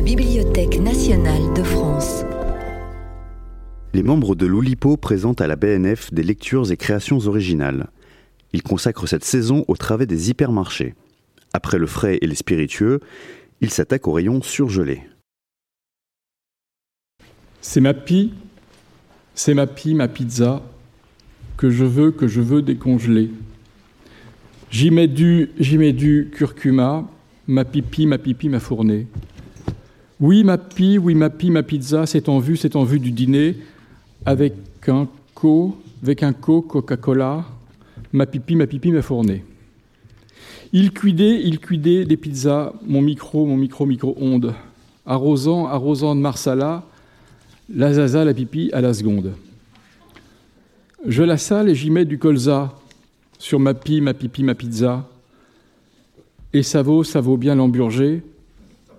la Bibliothèque nationale de France. Les membres de l'Oulipo présentent à la BNF des lectures et créations originales. Ils consacrent cette saison au travail des hypermarchés. Après le frais et les spiritueux, ils s'attaquent au rayon surgelé. C'est ma pie, c'est ma pie, ma pizza, que je veux, que je veux décongeler. J'y mets du, j'y mets du curcuma, ma pipi, ma pipi, ma fournée. Oui, ma pie, oui, ma pie, ma pizza, c'est en vue, c'est en vue du dîner, avec un co, avec un co Coca-Cola, ma pipi, ma pipi, ma fournée. Il cuidait, il cuidait des pizzas, mon micro, mon micro, micro-ondes, arrosant, arrosant de marsala, la zaza, la pipi à la seconde. Je la sale et j'y mets du colza sur ma pie, ma pipi, ma pizza. Et ça vaut, ça vaut bien l'emburger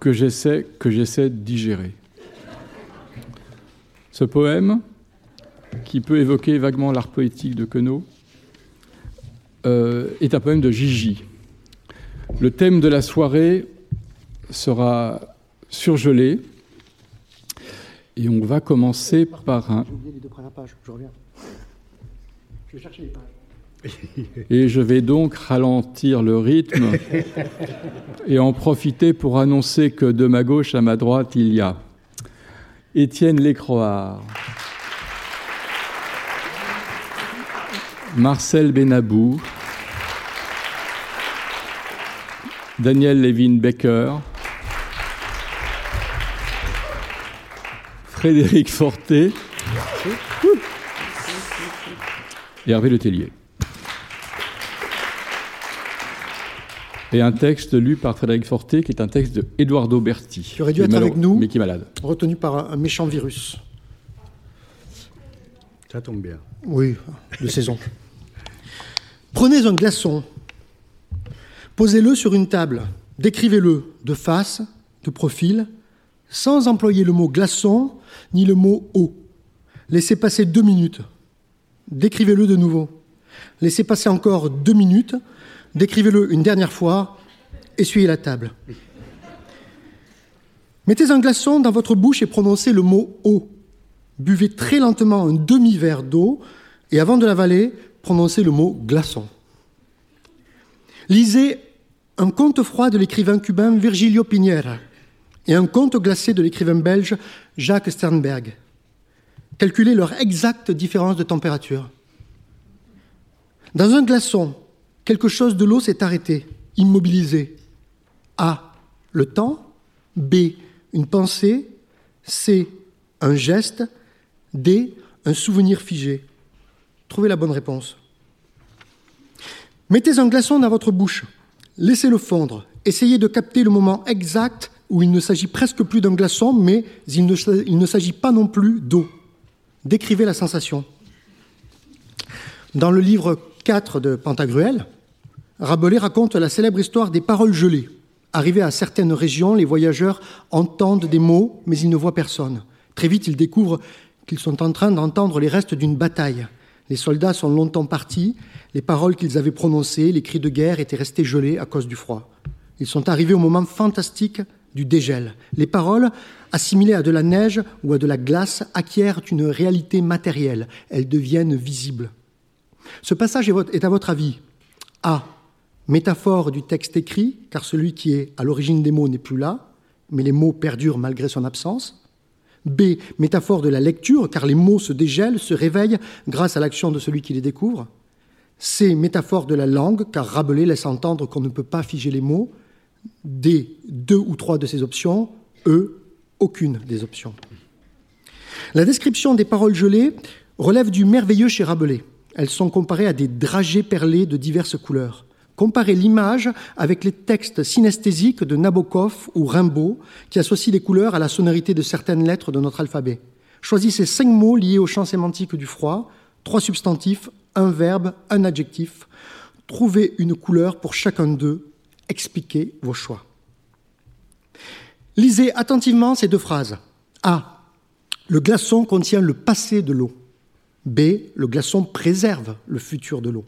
que j'essaie, de digérer. Ce poème, qui peut évoquer vaguement l'art poétique de Queneau, euh, est un poème de Gigi. Le thème de la soirée sera surgelé. Et on va commencer par un. J'ai oublié les deux premières pages, je reviens. Je vais chercher les pages. Et je vais donc ralentir le rythme et en profiter pour annoncer que de ma gauche à ma droite, il y a Étienne Lécroard, Marcel Benabou, Daniel Levin Becker, Frédéric Forté et Hervé Letellier. Et un texte lu par Frédéric Forté, qui est un texte de Eduardo Berti. Qui aurait dû être avec nous, mais qui est malade. Retenu par un méchant virus. Ça tombe bien. Oui, de saison. Prenez un glaçon, posez-le sur une table, décrivez-le de face, de profil, sans employer le mot glaçon ni le mot eau. Laissez passer deux minutes, décrivez-le de nouveau. Laissez passer encore deux minutes, Décrivez-le une dernière fois, essuyez la table. Mettez un glaçon dans votre bouche et prononcez le mot eau. Buvez très lentement un demi-verre d'eau et avant de l'avaler, prononcez le mot glaçon. Lisez un conte froid de l'écrivain cubain Virgilio Piñera et un conte glacé de l'écrivain belge Jacques Sternberg. Calculez leur exacte différence de température. Dans un glaçon, quelque chose de l'eau s'est arrêté, immobilisé. A. Le temps. B. Une pensée. C. Un geste. D. Un souvenir figé. Trouvez la bonne réponse. Mettez un glaçon dans votre bouche. Laissez-le fondre. Essayez de capter le moment exact où il ne s'agit presque plus d'un glaçon, mais il ne, s'agit pas non plus d'eau. Décrivez la sensation. Dans le livre 4 de Pantagruel, Rabelais raconte la célèbre histoire des paroles gelées. Arrivés à certaines régions, les voyageurs entendent des mots, mais ils ne voient personne. Très vite, ils découvrent qu'ils sont en train d'entendre les restes d'une bataille. Les soldats sont longtemps partis, les paroles qu'ils avaient prononcées, les cris de guerre étaient restés gelés à cause du froid. Ils sont arrivés au moment fantastique du dégel. Les paroles, assimilées à de la neige ou à de la glace, acquièrent une réalité matérielle. Elles deviennent visibles. Ce passage est à votre avis A. Métaphore du texte écrit, car celui qui est à l'origine des mots n'est plus là, mais les mots perdurent malgré son absence. B. Métaphore de la lecture, car les mots se dégèlent, se réveillent grâce à l'action de celui qui les découvre. C. Métaphore de la langue, car Rabelais laisse entendre qu'on ne peut pas figer les mots. D. Deux ou trois de ces options. E. Aucune des options. La description des paroles gelées relève du merveilleux chez Rabelais. Elles sont comparées à des dragées perlées de diverses couleurs. Comparez l'image avec les textes synesthésiques de Nabokov ou Rimbaud qui associent les couleurs à la sonorité de certaines lettres de notre alphabet. Choisissez cinq mots liés au champ sémantique du froid, trois substantifs, un verbe, un adjectif. Trouvez une couleur pour chacun d'eux. Expliquez vos choix. Lisez attentivement ces deux phrases. A. Le glaçon contient le passé de l'eau. B. Le glaçon préserve le futur de l'eau.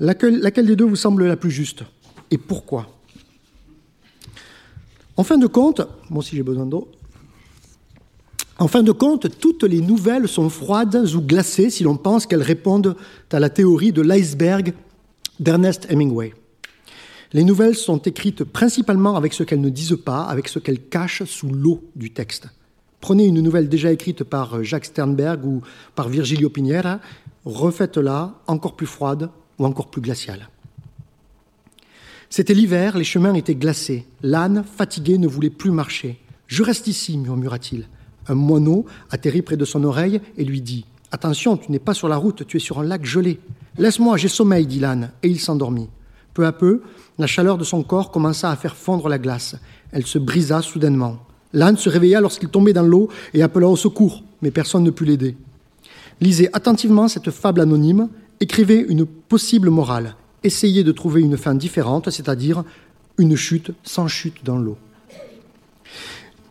Laquelle, des deux vous semble la plus juste Et pourquoi? En fin de compte, moi aussi j'ai besoin d'eau. En fin de compte, toutes les nouvelles sont froides ou glacées si l'on pense qu'elles répondent à la théorie de l'iceberg d'Ernest Hemingway. Les nouvelles sont écrites principalement avec ce qu'elles ne disent pas, avec ce qu'elles cachent sous l'eau du texte. Prenez une nouvelle déjà écrite par Jacques Sternberg ou par Virgilio Piñera, refaites-la encore plus froide ou encore plus glaciale. C'était l'hiver, les chemins étaient glacés. L'âne, fatigué, ne voulait plus marcher. Je reste ici, murmura-t-il. Un moineau atterrit près de son oreille et lui dit Attention, tu n'es pas sur la route, tu es sur un lac gelé. Laisse-moi, j'ai sommeil, dit l'âne, et il s'endormit. Peu à peu, la chaleur de son corps commença à faire fondre la glace. Elle se brisa soudainement. L'âne se réveilla lorsqu'il tombait dans l'eau et appela au secours, mais personne ne put l'aider. Lisez attentivement cette fable anonyme, écrivez une possible morale, essayez de trouver une fin différente, c'est-à-dire une chute sans chute dans l'eau.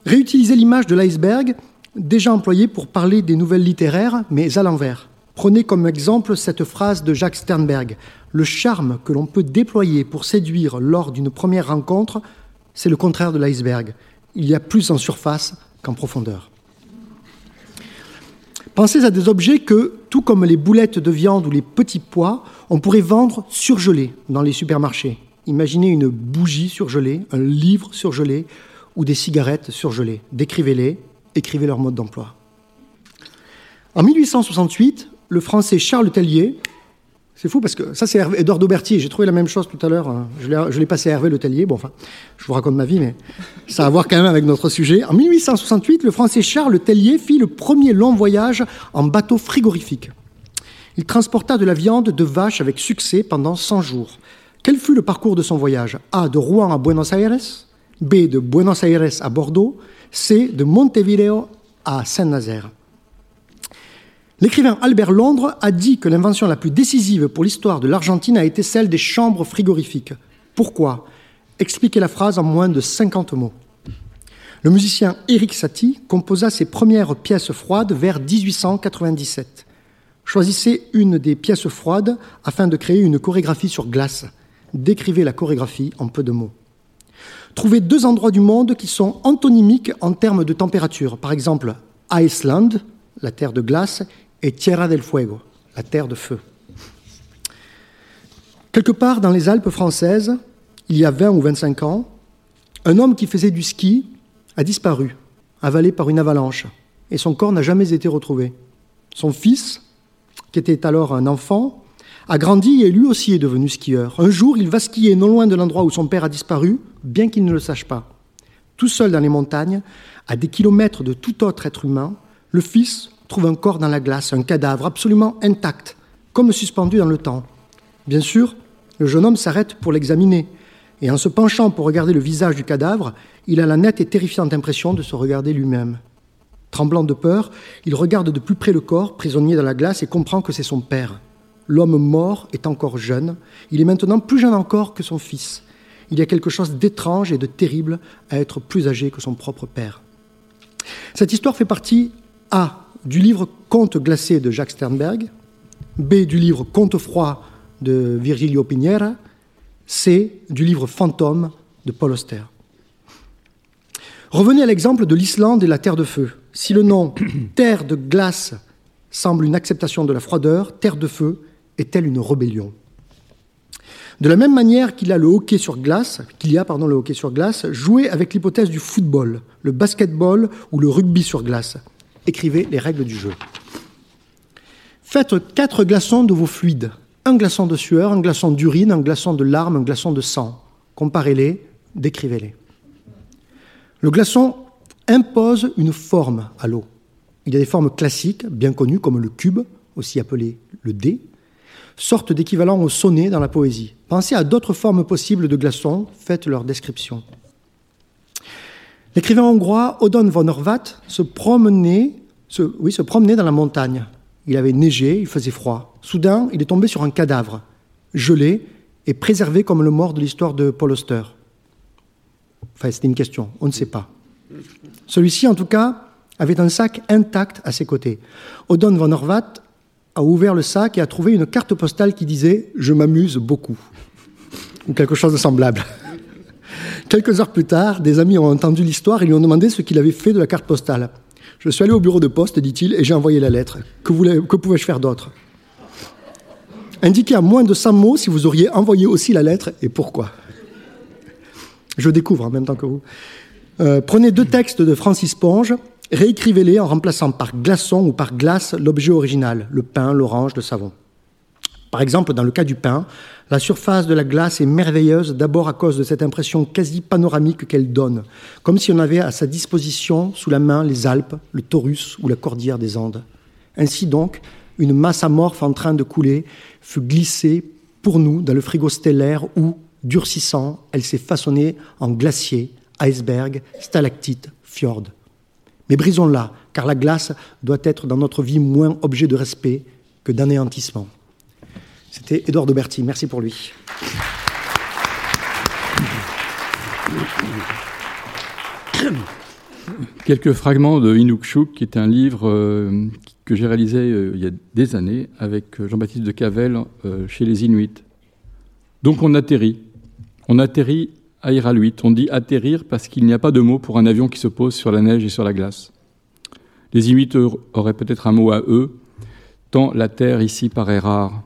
Réutilisez l'image de l'iceberg, déjà employée pour parler des nouvelles littéraires, mais à l'envers. Prenez comme exemple cette phrase de Jacques Sternberg. Le charme que l'on peut déployer pour séduire lors d'une première rencontre, c'est le contraire de l'iceberg. Il y a plus en surface qu'en profondeur. Pensez à des objets que, tout comme les boulettes de viande ou les petits pois, on pourrait vendre surgelés dans les supermarchés. Imaginez une bougie surgelée, un livre surgelé, ou des cigarettes surgelées. Décrivez-les, écrivez leur mode d'emploi. En 1868, le français Charles Tellier, c'est fou parce que ça c'est Edouard Daubertier, j'ai trouvé la même chose tout à l'heure, hein. je l'ai passé à Hervé Le Tellier, bon enfin, je vous raconte ma vie, mais ça a à voir quand même avec notre sujet. En 1868, le français Charles Tellier fit le premier long voyage en bateau frigorifique. Il transporta de la viande de vache avec succès pendant 100 jours. Quel fut le parcours de son voyage? A. De Rouen à Buenos Aires, B de Buenos Aires à Bordeaux, C de Montevideo à Saint-Nazaire. L'écrivain Albert Londres a dit que l'invention la plus décisive pour l'histoire de l'Argentine a été celle des chambres frigorifiques. Pourquoi? Expliquez la phrase en moins de 50 mots. Le musicien Eric Satie composa ses premières pièces froides vers 1897. Choisissez une des pièces froides afin de créer une chorégraphie sur glace. Décrivez la chorégraphie en peu de mots. Trouvez deux endroits du monde qui sont antonymiques en termes de température. Par exemple, Iceland, la terre de glace, et Tierra del Fuego, la terre de feu. Quelque part dans les Alpes françaises, il y a 20 ou 25 ans, un homme qui faisait du ski a disparu, avalé par une avalanche, et son corps n'a jamais été retrouvé. Son fils, qui était alors un enfant, a grandi et lui aussi est devenu skieur. Un jour, il va skier non loin de l'endroit où son père a disparu, bien qu'il ne le sache pas. Tout seul dans les montagnes, à des kilomètres de tout autre être humain, le fils trouve un corps dans la glace, un cadavre absolument intact, comme suspendu dans le temps. Bien sûr, le jeune homme s'arrête pour l'examiner, et en se penchant pour regarder le visage du cadavre, il a la nette et terrifiante impression de se regarder lui-même. Tremblant de peur, il regarde de plus près le corps, prisonnier dans la glace, et comprend que c'est son père. L'homme mort est encore jeune, il est maintenant plus jeune encore que son fils. Il y a quelque chose d'étrange et de terrible à être plus âgé que son propre père. Cette histoire fait partie A du livre Contes glacés de Jacques Sternberg, B du livre Contes froids de Virgilio Piñera, C du livre Fantôme de Paul Auster. Revenez à l'exemple de l'Islande et la Terre de Feu. Si le nom Terre de glace semble une acceptation de la froideur, Terre de Feu est-elle une rébellion? De la même manière qu'il a le hockey sur glace, qu'il y a le hockey sur glace, jouez avec l'hypothèse du football, le basketball ou le rugby sur glace. Écrivez les règles du jeu. Faites quatre glaçons de vos fluides. Un glaçon de sueur, un glaçon d'urine, un glaçon de larmes, un glaçon de sang. Comparez-les, décrivez-les. Le glaçon impose une forme à l'eau. Il y a des formes classiques, bien connues, comme le cube, aussi appelé le dé, sorte d'équivalent au sonnet dans la poésie. Pensez à d'autres formes possibles de glaçons, faites leur description. L'écrivain hongrois Odon von Horvat se promenait, oui, se promenait dans la montagne. Il avait neigé, il faisait froid. Soudain, il est tombé sur un cadavre, gelé et préservé comme le mort de l'histoire de Paul Auster. Enfin, c'était une question, on ne sait pas. Celui-ci, en tout cas, avait un sac intact à ses côtés. Odon von Horvat a ouvert le sac et a trouvé une carte postale qui disait Je m'amuse beaucoup, ou quelque chose de semblable. Quelques heures plus tard, des amis ont entendu l'histoire et lui ont demandé ce qu'il avait fait de la carte postale. Je suis allé au bureau de poste, dit-il, et j'ai envoyé la lettre. Que, pouvais-je faire d'autre? Indiquez à moins de 100 mots si vous auriez envoyé aussi la lettre et pourquoi. Je découvre en même temps que vous. Euh, prenez deux textes de Francis Ponge, réécrivez-les en remplaçant par glaçon ou par glace l'objet original, le pain, l'orange, le savon. Par exemple, dans le cas du pain, la surface de la glace est merveilleuse d'abord à cause de cette impression quasi panoramique qu'elle donne, comme si on avait à sa disposition sous la main les Alpes, le Taurus ou la cordillère des Andes. Ainsi donc, une masse amorphe en train de couler fut glissée pour nous dans le frigo stellaire où, durcissant, elle s'est façonnée en glacier, iceberg, stalactite, fjord. Mais brisons-la, car la glace doit être dans notre vie moins objet de respect que d'anéantissement. C'était Édouard Berti. Merci pour lui. Quelques fragments de Inukshuk, qui est un livre euh, que j'ai réalisé euh, il y a des années avec euh, Jean-Baptiste de Cavel chez les Inuits. Donc on atterrit. On atterrit à Iraluit. On dit atterrir parce qu'il n'y a pas de mot pour un avion qui se pose sur la neige et sur la glace. Les Inuits auraient peut-être un mot à eux, tant la terre ici paraît rare.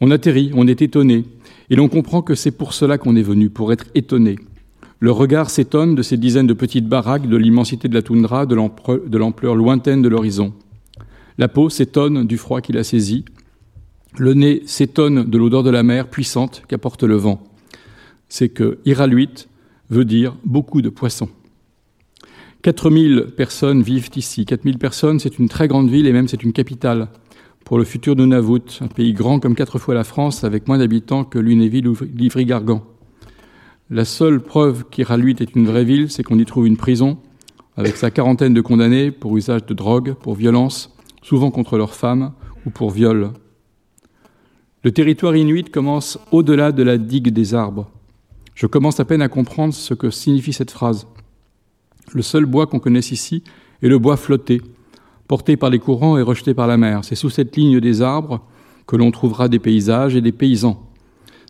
On atterrit, on est étonné, et l'on comprend que c'est pour cela qu'on est venu, pour être étonné. Le regard s'étonne de ces dizaines de petites baraques, de l'immensité de la toundra, de l'ampleur lointaine de l'horizon. La peau s'étonne du froid qui la saisit. Le nez s'étonne de l'odeur de la mer puissante qu'apporte le vent. C'est que Iraluit veut dire beaucoup de poissons. 4000 personnes vivent ici. 4000 personnes, c'est une très grande ville et même c'est une capitale pour le futur de Nunavut, un pays grand comme quatre fois la France, avec moins d'habitants que Lunéville ou Livry-Gargan. La seule preuve qu'Iraluit est une vraie ville, c'est qu'on y trouve une prison, avec sa quarantaine de condamnés pour usage de drogue, pour violence, souvent contre leurs femmes, ou pour viol. Le territoire inuit commence au-delà de la digue des arbres. Je commence à peine à comprendre ce que signifie cette phrase. Le seul bois qu'on connaisse ici est le bois flotté, porté par les courants et rejeté par la mer. C'est sous cette ligne des arbres que l'on trouvera des paysages et des paysans.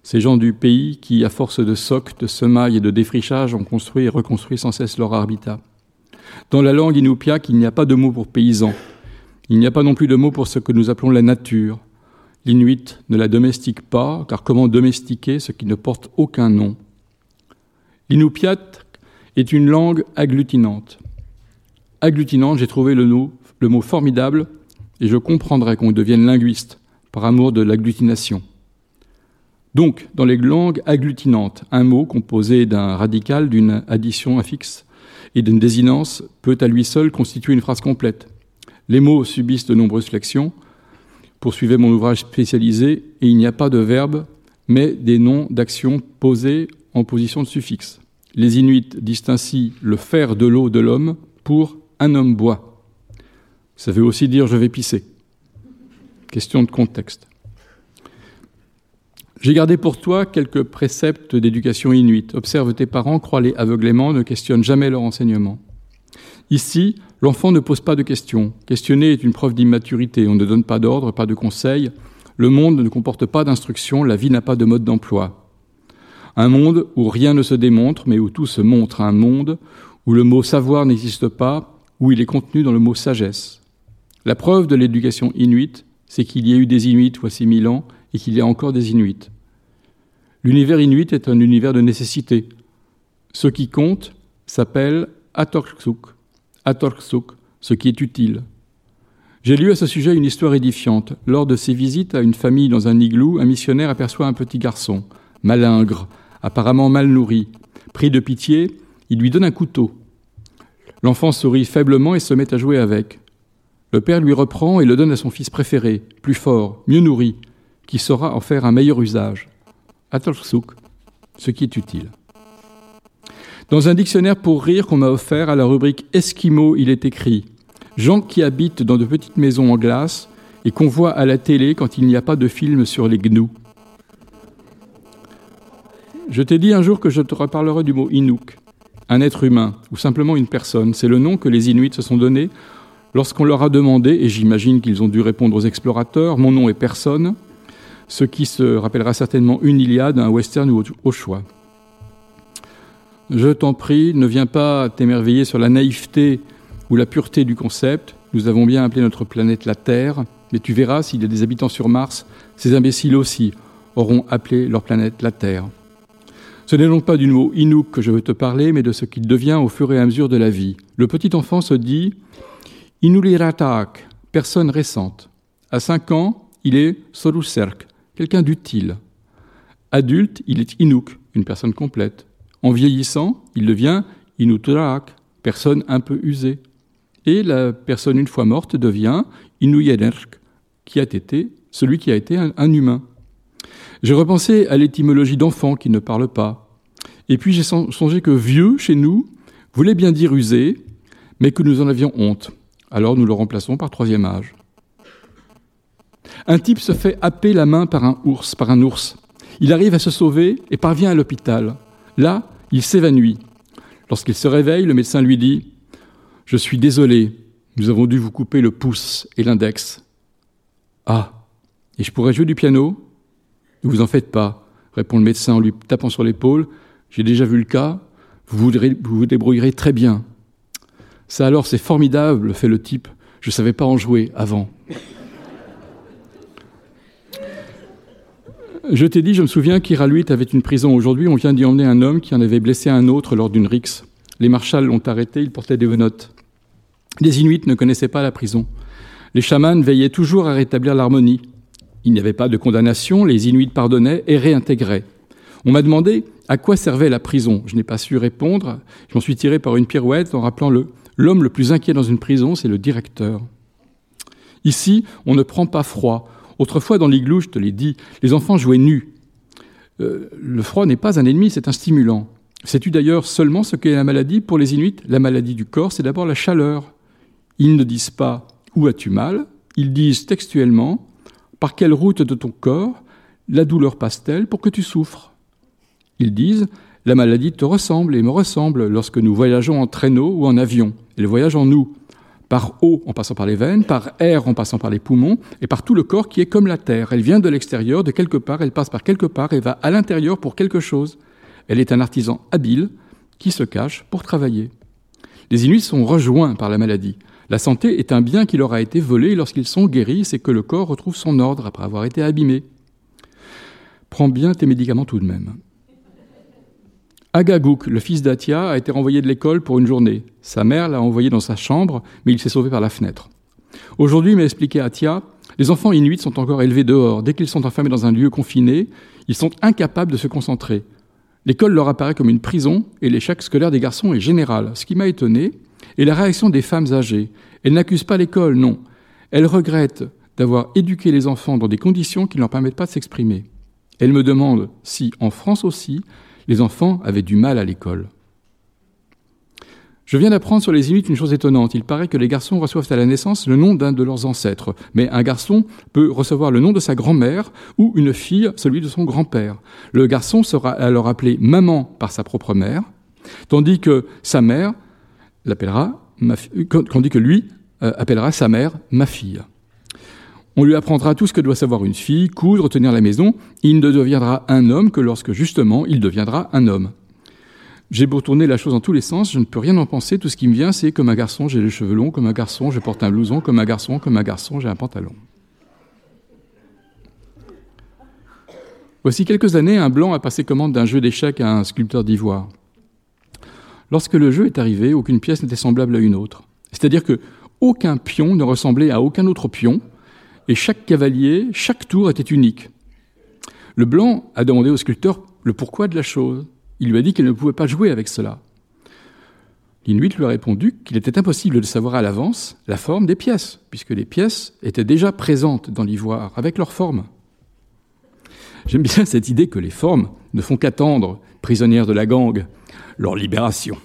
Ces gens du pays qui, à force de socs, de semailles et de défrichage, ont construit et reconstruit sans cesse leur habitat. Dans la langue inupiaq, il n'y a pas de mot pour paysan. Il n'y a pas non plus de mot pour ce que nous appelons la nature. L'inuit ne la domestique pas, car comment domestiquer ce qui ne porte aucun nom? L'inupiat est une langue agglutinante. Agglutinante, j'ai trouvé le nom le mot formidable et je comprendrais qu'on devienne linguiste par amour de l'agglutination. Donc, dans les langues agglutinantes, un mot composé d'un radical, d'une addition affixe et d'une désinence peut à lui seul constituer une phrase complète. Les mots subissent de nombreuses flexions. Poursuivez mon ouvrage spécialisé et il n'y a pas de verbe, mais des noms d'actions posés en position de suffixe. Les Inuits disent le faire de l'eau de l'homme pour un homme boit. Ça veut aussi dire je vais pisser. Question de contexte. J'ai gardé pour toi quelques préceptes d'éducation inuite. Observe tes parents, crois-les aveuglément, ne questionne jamais leur enseignement. Ici, l'enfant ne pose pas de questions. Questionner est une preuve d'immaturité. On ne donne pas d'ordre, pas de conseils. Le monde ne comporte pas d'instructions, la vie n'a pas de mode d'emploi. Un monde où rien ne se démontre, mais où tout se montre. Un monde où le mot savoir n'existe pas, où il est contenu dans le mot sagesse. La preuve de l'éducation inuite, c'est qu'il y a eu des Inuits voici mille ans et qu'il y a encore des Inuits. L'univers inuit est un univers de nécessité. Ce qui compte s'appelle Atorksuk, Atorksuk, ce qui est utile. J'ai lu à ce sujet une histoire édifiante. Lors de ses visites à une famille dans un igloo, un missionnaire aperçoit un petit garçon, malingre, apparemment mal nourri. Pris de pitié, il lui donne un couteau. L'enfant sourit faiblement et se met à jouer avec. Le père lui reprend et le donne à son fils préféré, plus fort, mieux nourri, qui saura en faire un meilleur usage. Atolsuk, ce qui est utile. Dans un dictionnaire pour rire qu'on m'a offert à la rubrique Esquimaux, il est écrit Gens qui habitent dans de petites maisons en glace et qu'on voit à la télé quand il n'y a pas de film sur les gnous. Je t'ai dit un jour que je te reparlerai du mot Inuk, un être humain ou simplement une personne. C'est le nom que les Inuits se sont donné Lorsqu'on leur a demandé, et j'imagine qu'ils ont dû répondre aux explorateurs, mon nom est personne, ce qui se rappellera certainement une Iliade, un western ou au choix. je t'en prie, ne viens pas t'émerveiller sur la naïveté ou la pureté du concept. Nous avons bien appelé notre planète la Terre, mais tu verras, s'il y a des habitants sur Mars, ces imbéciles aussi auront appelé leur planète la Terre. Ce n'est donc pas du mot Inuk que je veux te parler, mais de ce qu'il devient au fur et à mesure de la vie. Le petit enfant se dit Inuliratak, personne récente. À 5 ans, il est Soruserk, quelqu'un d'utile. Adulte, il est Inuk, une personne complète. En vieillissant, il devient Inuturak, personne un peu usée. Et la personne une fois morte devient Inuyenerk, qui a été celui qui a été un, humain. J'ai repensé à l'étymologie d'enfant qui ne parle pas. Et puis j'ai songé que vieux, chez nous, voulait bien dire usé, mais que nous en avions honte. Alors nous le remplaçons par troisième âge. Un type se fait happer la main par un ours, par un ours. Il arrive à se sauver et parvient à l'hôpital. Là, il s'évanouit. Lorsqu'il se réveille, le médecin lui dit Je suis désolé, nous avons dû vous couper le pouce et l'index. Ah, et je pourrais jouer du piano Ne vous en faites pas, répond le médecin en lui tapant sur l'épaule. J'ai déjà vu le cas, vous vous, vous débrouillerez très bien. Ça alors, c'est formidable, fait le type. Je ne savais pas en jouer avant. Je t'ai dit, je me souviens qu'Iraluit avait une prison. Aujourd'hui, on vient d'y emmener un homme qui en avait blessé un autre lors d'une rixe. Les marshals l'ont arrêté, il portait des menottes. Les Inuits ne connaissaient pas la prison. Les chamans veillaient toujours à rétablir l'harmonie. Il n'y avait pas de condamnation, les Inuits pardonnaient et réintégraient. On m'a demandé à quoi servait la prison. Je n'ai pas su répondre. Je m'en suis tiré par une pirouette en rappelant le l'homme le plus inquiet dans une prison, c'est le directeur. Ici, on ne prend pas froid. Autrefois, dans l'igloo, je te l'ai dit, les enfants jouaient nus. Euh, le froid n'est pas un ennemi, c'est un stimulant. Sais-tu d'ailleurs seulement ce qu'est la maladie pour les Inuits? La maladie du corps, c'est d'abord la chaleur. Ils ne disent pas où as-tu mal? Ils disent textuellement par quelle route de ton corps? La douleur passe-t-elle pour que tu souffres? Ils disent la maladie te ressemble et me ressemble lorsque nous voyageons en traîneau ou en avion. Elle voyage en nous, par eau en passant par les veines, par air en passant par les poumons et par tout le corps qui est comme la terre. Elle vient de l'extérieur, de quelque part, elle passe par quelque part et va à l'intérieur pour quelque chose. Elle est un artisan habile qui se cache pour travailler. Les Inuits sont rejoints par la maladie. La santé est un bien qui leur a été volé lorsqu'ils sont guéris, c'est que le corps retrouve son ordre après avoir été abîmé. Prends bien tes médicaments tout de même. Agagouk, le fils d'Atia, a été renvoyé de l'école pour une journée. Sa mère l'a envoyé dans sa chambre, mais il s'est sauvé par la fenêtre. Aujourd'hui, m'a expliqué Atia, les enfants inuits sont encore élevés dehors. Dès qu'ils sont enfermés dans un lieu confiné, ils sont incapables de se concentrer. L'école leur apparaît comme une prison et l'échec scolaire des garçons est général. Ce qui m'a étonné est la réaction des femmes âgées. Elles n'accusent pas l'école, non. Elles regrettent d'avoir éduqué les enfants dans des conditions qui ne leur permettent pas de s'exprimer. Elles me demandent si, en France aussi, les enfants avaient du mal à l'école. Je viens d'apprendre sur les Inuits une chose étonnante. Il paraît que les garçons reçoivent à la naissance le nom d'un de leurs ancêtres. Mais un garçon peut recevoir le nom de sa grand-mère ou une fille celui de son grand-père. Le garçon sera alors appelé maman par sa propre mère, tandis que sa mère l'appellera, tandis que lui euh, appellera sa mère ma fille. On lui apprendra tout ce que doit savoir une fille, coudre, tenir la maison. Il ne deviendra un homme que lorsque justement il deviendra un homme. J'ai beau tourner la chose dans tous les sens, je ne peux rien en penser. Tout ce qui me vient, c'est comme un garçon, j'ai les cheveux longs, comme un garçon, je porte un blouson, comme un garçon, comme un garçon, j'ai un pantalon. Voici quelques années, un blanc a passé commande d'un jeu d'échecs à un sculpteur d'ivoire. Lorsque le jeu est arrivé, aucune pièce n'était semblable à une autre. C'est-à-dire que aucun pion ne ressemblait à aucun autre pion, et chaque cavalier, chaque tour était unique. Le blanc a demandé au sculpteur le pourquoi de la chose. Il lui a dit qu'il ne pouvait pas jouer avec cela. L'Inuit lui a répondu qu'il était impossible de savoir à l'avance la forme des pièces, puisque les pièces étaient déjà présentes dans l'ivoire, avec leur forme. J'aime bien cette idée que les formes ne font qu'attendre, prisonnières de la gangue, leur libération.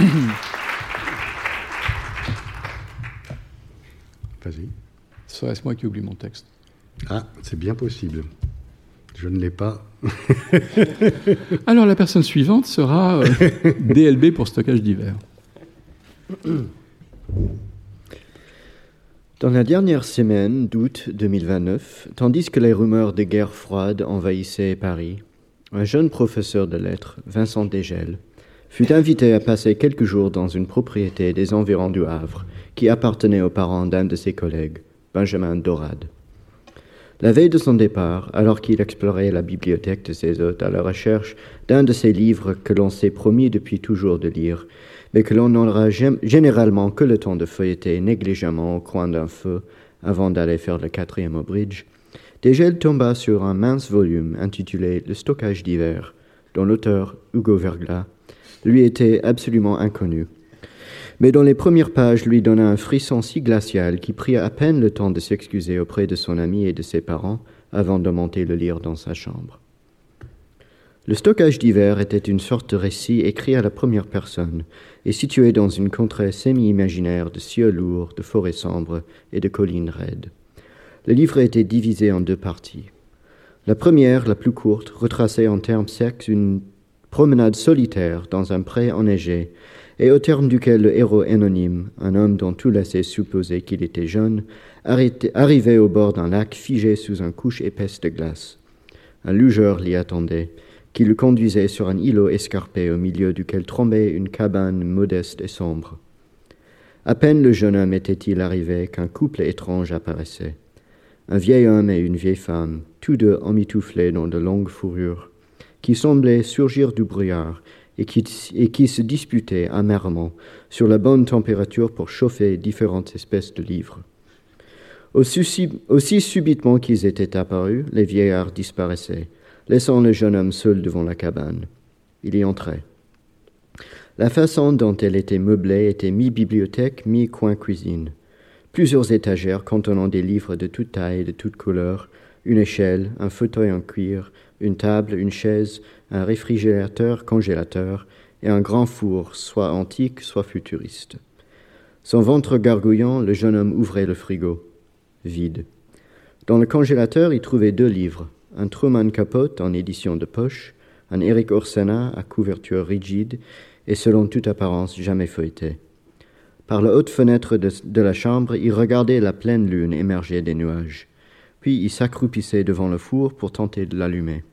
Vas-y. Serait-ce moi qui oublie mon texte? Ah, c'est bien possible. Je ne l'ai pas. Alors la personne suivante sera euh, DLB pour stockage d'hiver. Dans la dernière semaine d'août 2029, tandis que les rumeurs de guerre froide envahissaient Paris, un jeune professeur de lettres, Vincent Dégel, fut invité à passer quelques jours dans une propriété des environs du Havre qui appartenait aux parents d'un de ses collègues, Benjamin Dorade. La veille de son départ, alors qu'il explorait la bibliothèque de ses hôtes à la recherche d'un de ces livres que l'on s'est promis depuis toujours de lire, mais que l'on n'aura généralement que le temps de feuilleter négligemment au coin d'un feu avant d'aller faire le quatrième au bridge, Dégel tomba sur un mince volume intitulé Le stockage d'hiver, dont l'auteur, Hugo Verglas, lui était absolument inconnu mais dont les premières pages lui donna un frisson si glacial qu'il prit à peine le temps de s'excuser auprès de son ami et de ses parents avant de monter le lire dans sa chambre. Le stockage d'hiver était une sorte de récit écrit à la première personne et situé dans une contrée semi-imaginaire de cieux lourds, de forêts sombres et de collines raides. Le livre était divisé en deux parties. La première, la plus courte, retraçait en termes secs une promenade solitaire dans un pré enneigé et au terme duquel le héros anonyme, un homme dont tout laissait supposer qu'il était jeune, arrivait au bord d'un lac figé sous une couche épaisse de glace. Un lugeur l'y attendait, qui le conduisait sur un îlot escarpé au milieu duquel trembait une cabane modeste et sombre. À peine le jeune homme était-il arrivé qu'un couple étrange apparaissait. Un vieil homme et une vieille femme, tous deux emmitouflés dans de longues fourrures, qui semblaient surgir du brouillard et qui, se disputaient amèrement sur la bonne température pour chauffer différentes espèces de livres. Aussi, aussi subitement qu'ils étaient apparus, les vieillards disparaissaient, laissant le jeune homme seul devant la cabane. Il y entrait. La façon dont elle était meublée était mi-bibliothèque, mi-coin cuisine. Plusieurs étagères contenant des livres de toute taille et de toutes couleurs, une échelle, un fauteuil en cuir, une table, une chaise, un réfrigérateur congélateur et un grand four, soit antique, soit futuriste. Son ventre gargouillant, le jeune homme ouvrait le frigo. Vide. Dans le congélateur, il trouvait deux livres, un Truman Capote en édition de poche, un Eric Orsena à couverture rigide et selon toute apparence jamais feuilleté. Par la haute fenêtre de, de la chambre, il regardait la pleine lune émerger des nuages. Puis il s'accroupissait devant le four pour tenter de l'allumer.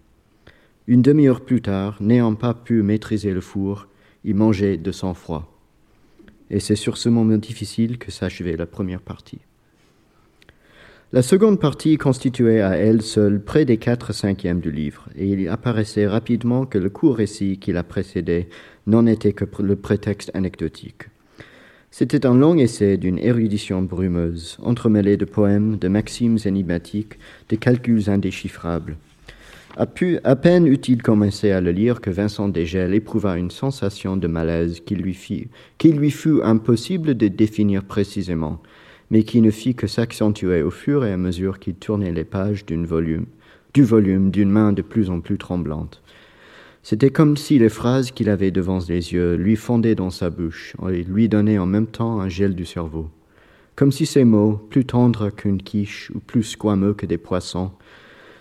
Une demi-heure plus tard, n'ayant pas pu maîtriser le four, il mangeait de sang-froid. Et c'est sur ce moment difficile que s'achevait la première partie. La seconde partie constituait à elle seule près des quatre cinquièmes du livre, et il apparaissait rapidement que le court récit qui la précédait n'en était que le prétexte anecdotique. C'était un long essai d'une érudition brumeuse, entremêlé de poèmes, de maximes énigmatiques, de calculs indéchiffrables, à, peine eut-il commencé à le lire que Vincent Dégel éprouva une sensation de malaise qui lui, lui fut impossible de définir précisément, mais qui ne fit que s'accentuer au fur et à mesure qu'il tournait les pages volume, du volume d'une main de plus en plus tremblante. C'était comme si les phrases qu'il avait devant les yeux lui fondaient dans sa bouche et lui donnaient en même temps un gel du cerveau. Comme si ces mots, plus tendres qu'une quiche ou plus squameux que des poissons,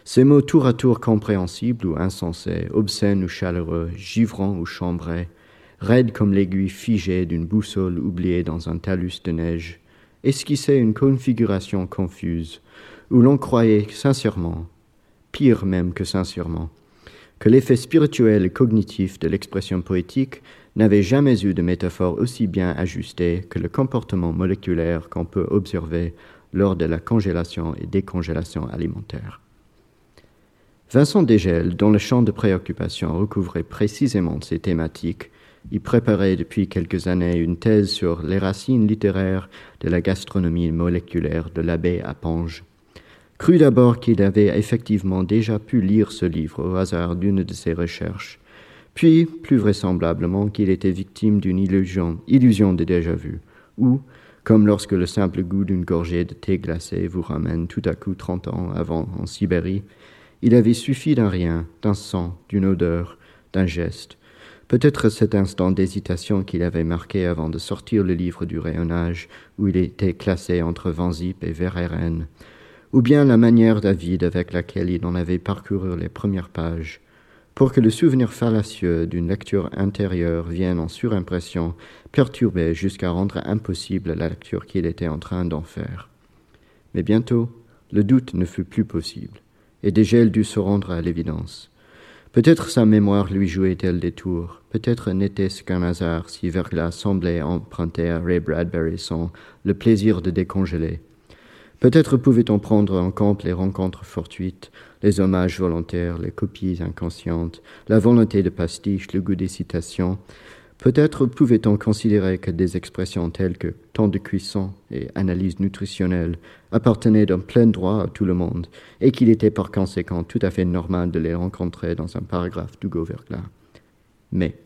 ces mots tour à tour compréhensibles ou insensés, obscènes ou chaleureux, givrants ou chambrés, raides comme l'aiguille figée d'une boussole oubliée dans un talus de neige, esquissaient une configuration confuse, où l'on croyait sincèrement, pire même que sincèrement, que l'effet spirituel et cognitif de l'expression poétique n'avait jamais eu de métaphore aussi bien ajustée que le comportement moléculaire qu'on peut observer lors de la congélation et décongélation alimentaire. Vincent Dégel, dont le champ de préoccupation recouvrait précisément ces thématiques, y préparait depuis quelques années une thèse sur les racines littéraires de la gastronomie moléculaire de l'abbé Appange. Crut d'abord qu'il avait effectivement déjà pu lire ce livre au hasard d'une de ses recherches, puis, plus vraisemblablement, qu'il était victime d'une illusion, illusion de déjà-vu, ou, comme lorsque le simple goût d'une gorgée de thé glacé vous ramène tout à coup trente ans avant en Sibérie, il avait suffi d'un rien, d'un sang, d'une odeur, d'un geste, peut-être cet instant d'hésitation qu'il avait marqué avant de sortir le livre du rayonnage où il était classé entre Vanzip et Verhaeren, ou bien la manière d'avide avec laquelle il en avait parcouru les premières pages, pour que le souvenir fallacieux d'une lecture intérieure vienne en surimpression perturber jusqu'à rendre impossible la lecture qu'il était en train d'en faire. Mais bientôt, le doute ne fut plus possible, et Dégel dut se rendre à l'évidence. Peut-être sa mémoire lui jouait-elle des tours, peut-être n'était-ce qu'un hasard si Verglas semblait emprunter à Ray Bradbury son le plaisir de décongeler. Peut-être pouvait-on prendre en compte les rencontres fortuites, les hommages volontaires, les copies inconscientes, la volonté de pastiche, le goût des citations, Peut-être pouvait-on considérer que des expressions telles que temps de cuisson et analyse nutritionnelle appartenaient d'un plein droit à tout le monde et qu'il était par conséquent tout à fait normal de les rencontrer dans un paragraphe d'Hugo Verglas. Mais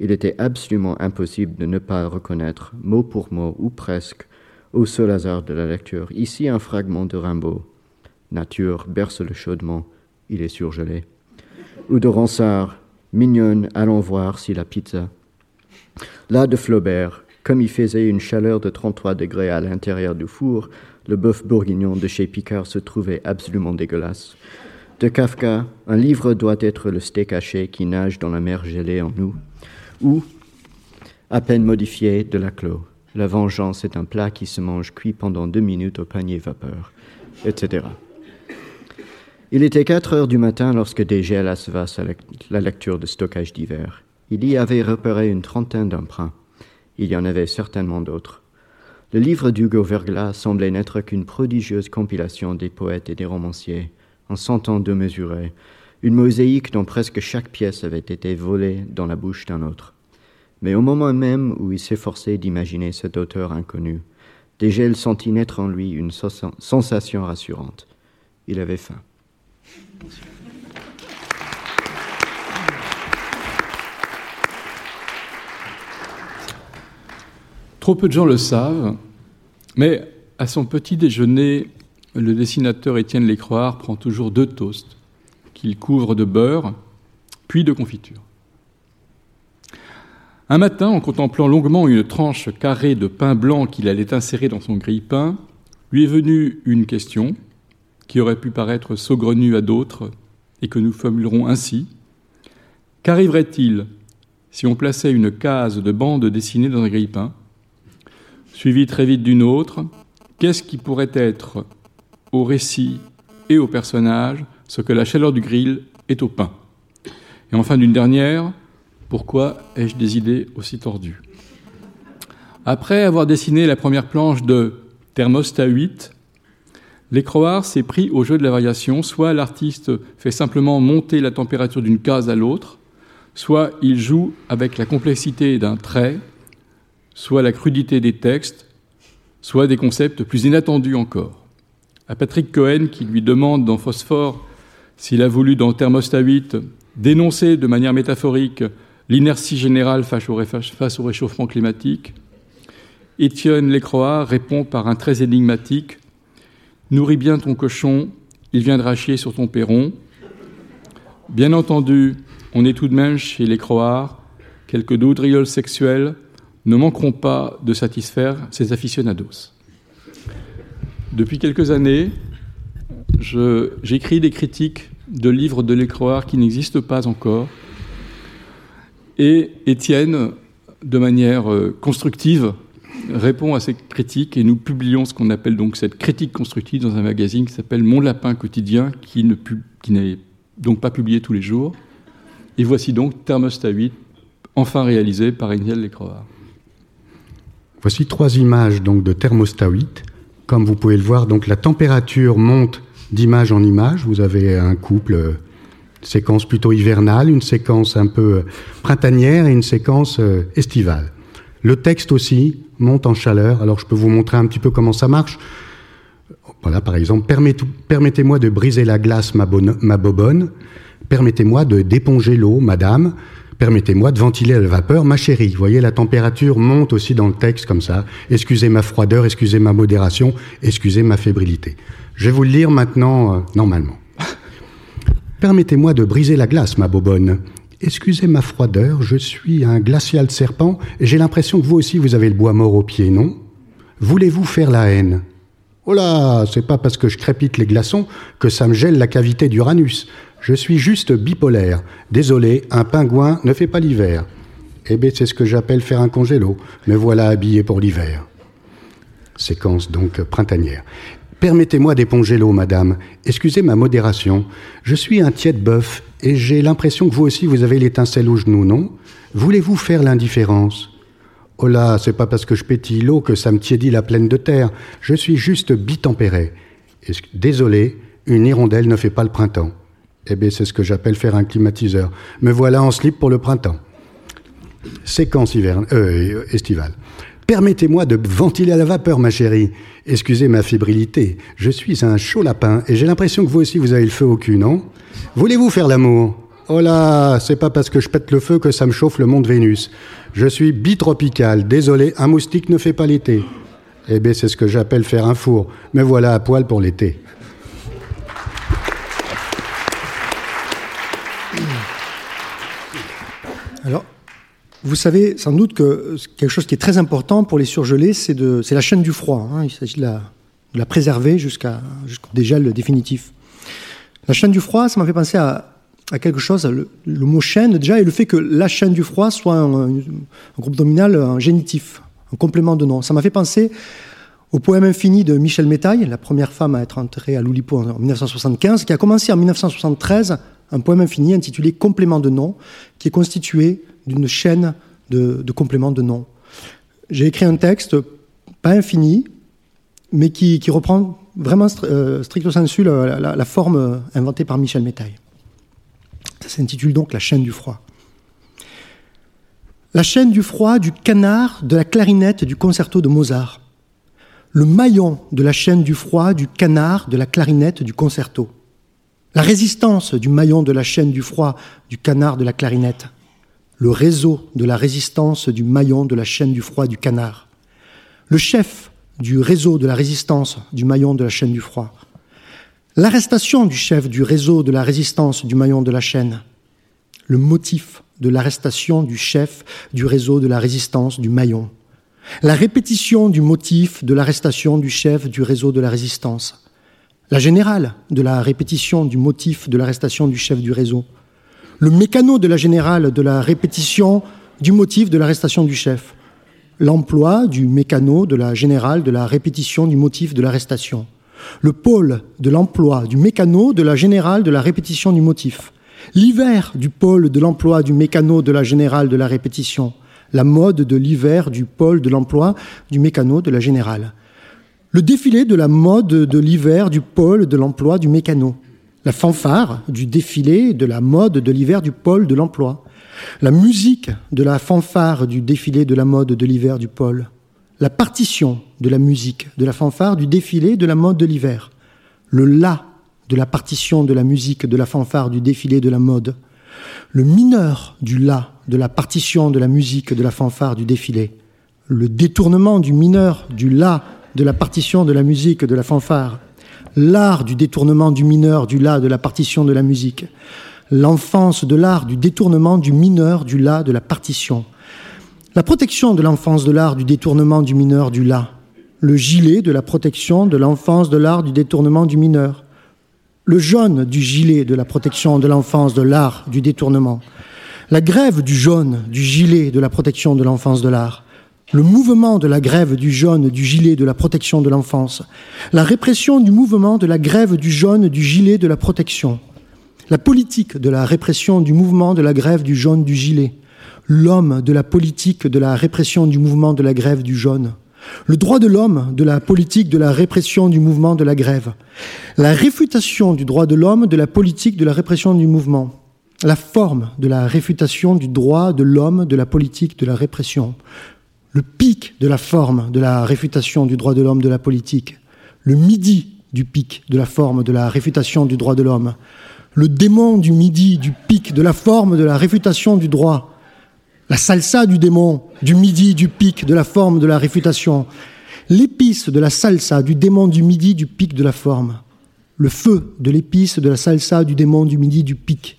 il était absolument impossible de ne pas reconnaître, mot pour mot ou presque, au seul hasard de la lecture, ici un fragment de Rimbaud. Nature berce le chaudement, il est surgelé. Ou de Ronsard, mignonne, allons voir si la pizza Là de Flaubert, comme il faisait une chaleur de 33 degrés à l'intérieur du four, le bœuf bourguignon de chez Picard se trouvait absolument dégueulasse. De Kafka, un livre doit être le steak haché qui nage dans la mer gelée en nous. Ou, à peine modifié, de la clos. La vengeance est un plat qui se mange cuit pendant deux minutes au panier vapeur, etc. Il était quatre heures du matin lorsque Dégel acheva la lecture de stockage d'hiver. Il y avait repéré une trentaine d'emprunts. Il y en avait certainement d'autres. Le livre d'Hugo Verglas semblait n'être qu'une prodigieuse compilation des poètes et des romanciers, en cent ans de mesurés, une mosaïque dont presque chaque pièce avait été volée dans la bouche d'un autre. Mais au moment même où il s'efforçait d'imaginer cet auteur inconnu, Dégel sentit naître en lui une sensation rassurante. Il avait faim. Trop peu de gens le savent, mais à son petit déjeuner, le dessinateur Étienne Lécroire prend toujours deux toasts qu'il couvre de beurre, puis de confiture. Un matin, en contemplant longuement une tranche carrée de pain blanc qu'il allait insérer dans son grille-pain, lui est venue une question qui aurait pu paraître saugrenue à d'autres et que nous formulerons ainsi. Qu'arriverait-il si on plaçait une case de bande dessinée dans un grille-pain? Suivi très vite d'une autre, qu'est-ce qui pourrait être au récit et au personnage ce que la chaleur du grill est au pain? Et enfin d'une dernière, pourquoi ai-je des idées aussi tordues? Après avoir dessiné la première planche de Thermostat 8, L'écroard s'est pris au jeu de la variation, soit l'artiste fait simplement monter la température d'une case à l'autre, soit il joue avec la complexité d'un trait soit la crudité des textes, soit des concepts plus inattendus encore. À Patrick Cohen, qui lui demande dans Phosphore s'il a voulu dans Thermostat 8 dénoncer de manière métaphorique l'inertie générale face au réchauffement climatique, Étienne Lécroix répond par un très énigmatique Nourris bien ton cochon, il viendra chier sur ton perron. Bien entendu, on est tout de même chez les quelques doudrioles sexuelles ne manqueront pas de satisfaire ses aficionados. Depuis quelques années, j'écris des critiques de livres de l'écroire qui n'existent pas encore. Et Étienne, de manière euh, constructive, répond à ces critiques et nous publions ce qu'on appelle donc cette critique constructive dans un magazine qui s'appelle Mon Lapin quotidien, qui n'est donc pas publié tous les jours. Et voici donc Thermostat 8, enfin réalisé par Étienne Lécroard. Voici trois images donc de thermostat 8. Comme vous pouvez le voir, donc la température monte d'image en image. Vous avez un couple, une euh, séquence plutôt hivernale, une séquence un peu euh, printanière et une séquence euh, estivale. Le texte aussi monte en chaleur. Alors je peux vous montrer un petit peu comment ça marche. Voilà, par exemple, permettez-moi de briser la glace, ma, ma bobonne. Permettez-moi de d'éponger l'eau, madame. Permettez-moi de ventiler la vapeur, ma chérie. Vous voyez, la température monte aussi dans le texte comme ça. Excusez ma froideur, excusez ma modération, excusez ma fébrilité. Je vais vous le lire maintenant, euh, normalement. Permettez-moi de briser la glace, ma bobonne. Excusez ma froideur, je suis un glacial serpent et j'ai l'impression que vous aussi vous avez le bois mort aux pieds, non? Voulez-vous faire la haine? Oh là, c'est pas parce que je crépite les glaçons que ça me gèle la cavité d'Uranus. Je suis juste bipolaire. Désolé, un pingouin ne fait pas l'hiver. Eh bien, c'est ce que j'appelle faire un congélo. Me voilà habillé pour l'hiver. Séquence donc printanière. Permettez-moi d'éponger l'eau, madame. Excusez ma modération. Je suis un tiède bœuf et j'ai l'impression que vous aussi vous avez l'étincelle au genou, non? Voulez-vous faire l'indifférence? Oh là, c'est pas parce que je pétille l'eau que ça me tiédit la plaine de terre. Je suis juste bitempéré. Désolé, une hirondelle ne fait pas le printemps. Eh bien, c'est ce que j'appelle faire un climatiseur. Me voilà en slip pour le printemps. Séquence hiverne, euh, estivale. Permettez-moi de ventiler à la vapeur, ma chérie. Excusez ma fébrilité. Je suis un chaud lapin et j'ai l'impression que vous aussi vous avez le feu au cul, non? Voulez-vous faire l'amour? Oh là, c'est pas parce que je pète le feu que ça me chauffe le monde Vénus. Je suis bitropical. Désolé, un moustique ne fait pas l'été. Eh bien, c'est ce que j'appelle faire un four. Me voilà à poil pour l'été. Alors, vous savez sans doute que quelque chose qui est très important pour les surgelés, c'est la chaîne du froid. Hein. Il s'agit de la, préserver jusqu'au dégel définitif. La chaîne du froid, ça m'a fait penser à, quelque chose, le, mot chaîne déjà, et le fait que la chaîne du froid soit un, groupe nominal, un génitif, un complément de nom. Ça m'a fait penser au poème infini de Michel Métaille, la première femme à être enterrée à Loulipo en 1975, qui a commencé en 1973 un poème infini intitulé Complément de nom, qui est constitué d'une chaîne de, compléments de noms. J'ai écrit un texte, pas infini, mais qui, reprend vraiment euh, stricto sensu la, forme inventée par Michel Métaille. Ça s'intitule donc La chaîne du froid. La chaîne du froid du canard, de la clarinette du concerto de Mozart. Le maillon de la chaîne du froid du canard, de la clarinette du concerto. La résistance du maillon de la chaîne du froid du canard de la clarinette le réseau de la résistance du maillon de la chaîne du froid du canard, le chef du réseau de la résistance du maillon de la chaîne du froid, l'arrestation du chef du réseau de la résistance du maillon de la chaîne, le motif de l'arrestation du chef du réseau de la résistance du maillon, la répétition du motif de l'arrestation du chef du réseau de la résistance, la générale de la répétition du motif de l'arrestation du chef du réseau, le mécano de la générale de la répétition du motif de l'arrestation du chef, l'emploi du mécano de la générale de la répétition du motif de l'arrestation, le pôle de l'emploi du mécano de la générale de la répétition du motif, l'hiver du pôle de l'emploi du mécano de la générale de la répétition, la mode de l'hiver du pôle de l'emploi du mécano de la générale, le défilé de la mode de l'hiver du pôle de l'emploi du mécano, la fanfare du défilé de la mode de l'hiver du pôle de l'emploi, la musique de la fanfare du défilé de la mode de l'hiver du pôle, la partition de la musique de la fanfare du défilé de la mode de l'hiver, le la de la partition de la musique de la fanfare du défilé de la mode, le mineur du la de la partition de la musique de la fanfare du défilé, le détournement du mineur du la de la partition de la musique de la fanfare, l'art du détournement du mineur du la de la partition de la musique, l'enfance de l'art du détournement du mineur du la de la partition, la protection de l'enfance de l'art du détournement du mineur du la, le gilet de la protection de l'enfance de l'art du détournement du mineur, le jaune du gilet de la protection de l'enfance de l'art du détournement, la grève du jaune du gilet de la protection de l'enfance de l'art, le mouvement de la grève du jaune du gilet de la protection de l'enfance, la répression du mouvement de la grève du jaune du gilet de la protection, la politique de la répression du mouvement de la grève du jaune du gilet, l'homme de la politique de la répression du mouvement de la grève du jaune, le droit de l'homme de la politique de la répression du mouvement de la grève, la réfutation du droit de l'homme de la politique de la répression du mouvement, la forme de la réfutation du droit de l'homme de la politique de la répression, le pic de la forme de la réfutation du droit de l'homme de la politique, le midi du pic de la forme de la réfutation du droit de l'homme, le démon du midi du pic de la forme de la réfutation du droit, la salsa du démon du midi du pic de la forme de la réfutation, l'épice de la salsa du démon du midi du pic de la forme, le feu de l'épice de la salsa du démon du midi du pic,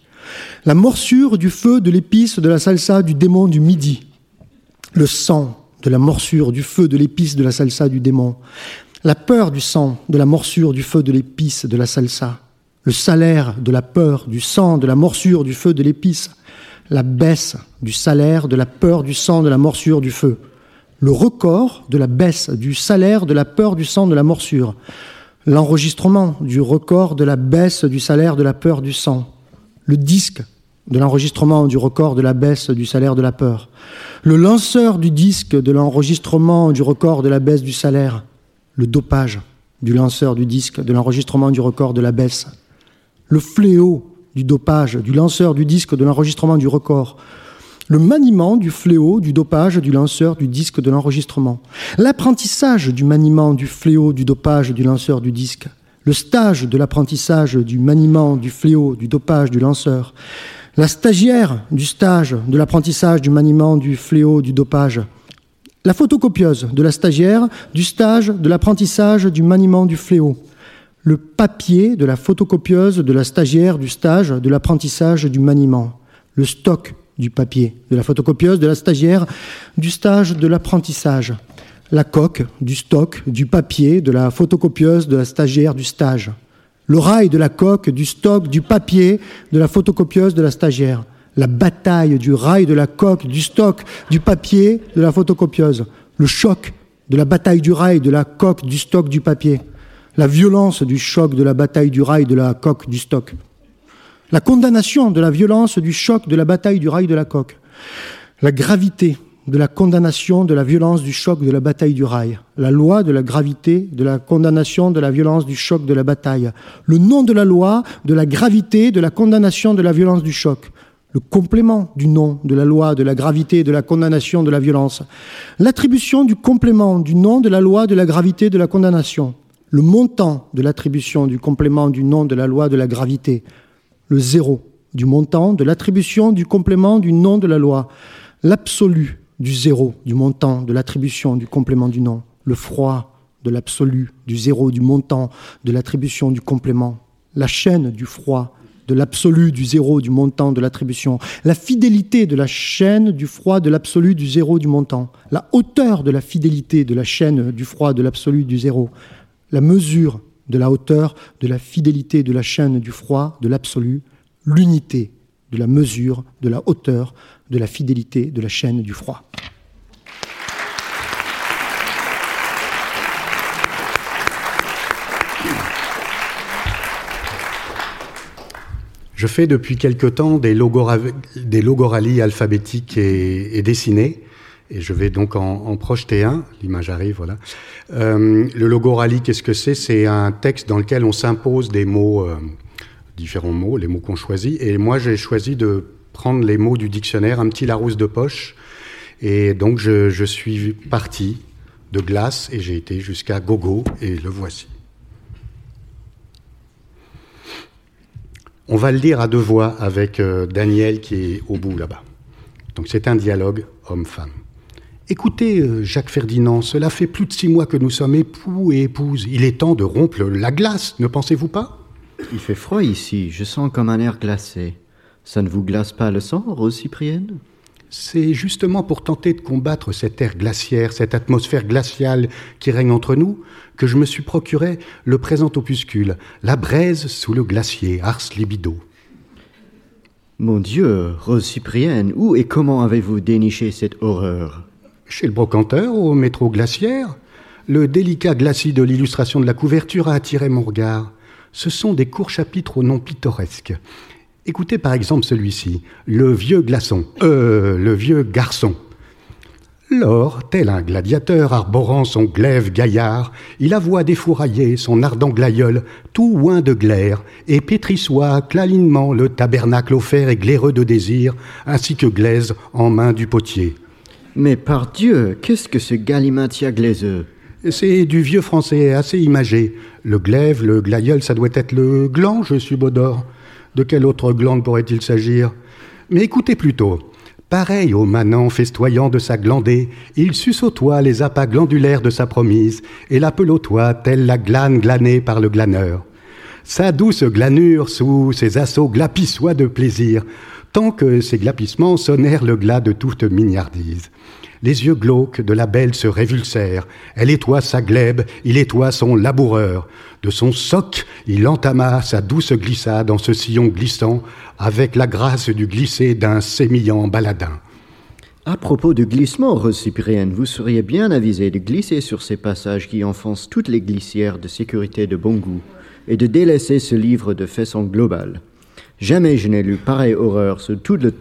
la morsure du feu de l'épice de la salsa du démon du midi, le sang de la morsure, du feu, de l'épice, de la salsa du démon, la peur du sang, de la morsure, du feu, de l'épice, de la salsa, le salaire de la peur, du sang, de la morsure, du feu, de l'épice, la baisse du salaire, de la peur, du sang, de la morsure, du feu, le record de la baisse du salaire, de la peur, du sang, de la morsure, l'enregistrement du record de la baisse du salaire de la peur du sang, le disque de l'enregistrement du record de la baisse du salaire de la peur, le lanceur du disque de l'enregistrement du record de la baisse du salaire, le dopage du lanceur du disque de l'enregistrement du record de la baisse, le fléau du dopage du lanceur du disque de l'enregistrement du record, le maniement du fléau, du dopage, du lanceur, du disque, de l'enregistrement, l'apprentissage du maniement, du fléau, du dopage, du lanceur, du disque, le stage de l'apprentissage du maniement, du fléau, du dopage, du lanceur, la stagiaire du stage de l'apprentissage du maniement, du fléau, du dopage, la photocopieuse de la stagiaire du stage de l'apprentissage du maniement, du fléau, le papier de la photocopieuse de la stagiaire du stage de l'apprentissage du maniement, le stock du papier, de la photocopieuse, de la stagiaire, du stage, de l'apprentissage, la coque, du stock, du papier, de la photocopieuse, de la stagiaire, du stage, le rail de la coque, du stock, du papier, de la photocopieuse, de la stagiaire, la bataille du rail de la coque, du stock, du papier, de la photocopieuse, le choc de la bataille du rail, de la coque, du stock, du papier, la violence du choc de la bataille du rail, de la coque, du stock la condamnation de la violence du choc de la bataille du rail de la coque, la gravité de la condamnation de la violence du choc de la bataille du rail, la loi de la gravité de la condamnation de la violence du choc de la bataille, le nom de la loi de la gravité de la condamnation de la violence du choc, le complément du nom de la loi de la gravité de la condamnation de la violence, l'attribution du complément du nom de la loi de la gravité de la condamnation, le montant de l'attribution du complément du nom de la loi de la gravité, le zéro du montant, de l'attribution du complément du nom de la loi, l'absolu du zéro du montant, de l'attribution du complément du nom, le froid de l'absolu, du zéro du montant, de l'attribution du complément, la chaîne du froid, de l'absolu, du zéro, du montant, de l'attribution, la fidélité de la chaîne du froid, de l'absolu, du zéro, du montant, la hauteur de la fidélité de la chaîne du froid, de l'absolu, du zéro, la mesure de la hauteur, de la fidélité de la chaîne du froid, de l'absolu, l'unité de la mesure, de la hauteur, de la fidélité de la chaîne du froid. Je fais depuis quelque temps des, logoralies alphabétiques et dessinées et je vais donc en, projeter un. L'image arrive, voilà. Euh, le logo rallye, qu'est-ce que c'est? C'est un texte dans lequel on s'impose des mots, euh, différents mots, les mots qu'on choisit. Et moi, j'ai choisi de prendre les mots du dictionnaire, un petit Larousse de poche. Et donc, je, suis parti de glace et j'ai été jusqu'à gogo et le voici. On va le lire à deux voix avec euh, Daniel qui est au bout là-bas. Donc c'est un dialogue homme-femme. Écoutez, euh, Jacques Ferdinand, cela fait plus de six mois que nous sommes époux et épouses. Il est temps de rompre la glace, ne pensez-vous pas? Il fait froid ici, je sens comme un air glacé. Ça ne vous glace pas le sang, Rose Cyprienne? C'est justement pour tenter de combattre cet air glaciaire, cette atmosphère glaciale qui règne entre nous, que je me suis procuré le présent opuscule, La braise sous le glacier, Ars Libido. Mon Dieu, Rose Cyprienne, où et comment avez-vous déniché cette horreur? Chez le brocanteur, au métro glaciaire, le délicat glacis de l'illustration de la couverture a attiré mon regard. Ce sont des courts chapitres au nom pittoresque. Écoutez par exemple celui-ci, Le vieux glaçon, euh, le vieux garçon. Lors, tel un gladiateur arborant son glaive gaillard, il avoua défourailler son ardent glaïeul, tout oint de glaire, et pétrissoit clalinement le tabernacle offert et glaireux de désir, ainsi que glaise en main du potier. Mais par Dieu, qu'est-ce que ce galimatia glaiseux? C'est du vieux français assez imagé. Le glaive, le glaïeul, ça doit être le gland, je suis Baudor. De quelle autre glande pourrait-il s'agir? Mais écoutez plutôt. Pareil au manant festoyant de sa glandée, il suce-au-toi les appâts glandulaires de sa promise, et l'appelle-au-toi telle la glane glanée par le glaneur. Sa douce glanure sous ses assauts glapissoit de plaisir, tant que ces glapissements sonnèrent le glas de toute mignardise. Les yeux glauques de la belle se révulsèrent. Elle étoit sa glèbe, il étoit son laboureur. De son soc, il entama sa douce glissade en ce sillon glissant, avec la grâce du glisser d'un sémillant baladin. À propos de glissement, Rose vous seriez bien avisé de glisser sur ces passages qui enfoncent toutes les glissières de sécurité de bon goût et de délaisser ce livre de façon globale. Jamais je n'ai lu pareille horreur sur tout le,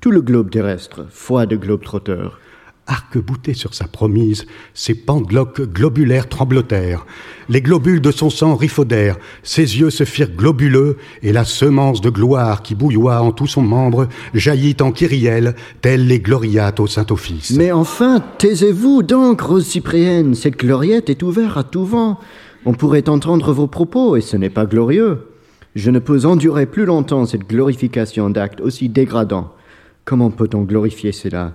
tout le globe terrestre, foi de globe trotteur arc-bouté sur sa promise, ses pendeloques globulaires tremblotèrent, les globules de son sang riffaudèrent, ses yeux se firent globuleux, et la semence de gloire qui bouilloie en tout son membre jaillit en kyrielle, telles les gloriates au Saint-Office. Mais enfin, taisez-vous donc, Rose Cyprienne, cette gloriette est ouverte à tout vent. On pourrait entendre vos propos, et ce n'est pas glorieux. Je ne peux endurer plus longtemps cette glorification d'actes aussi dégradants. Comment peut-on glorifier cela?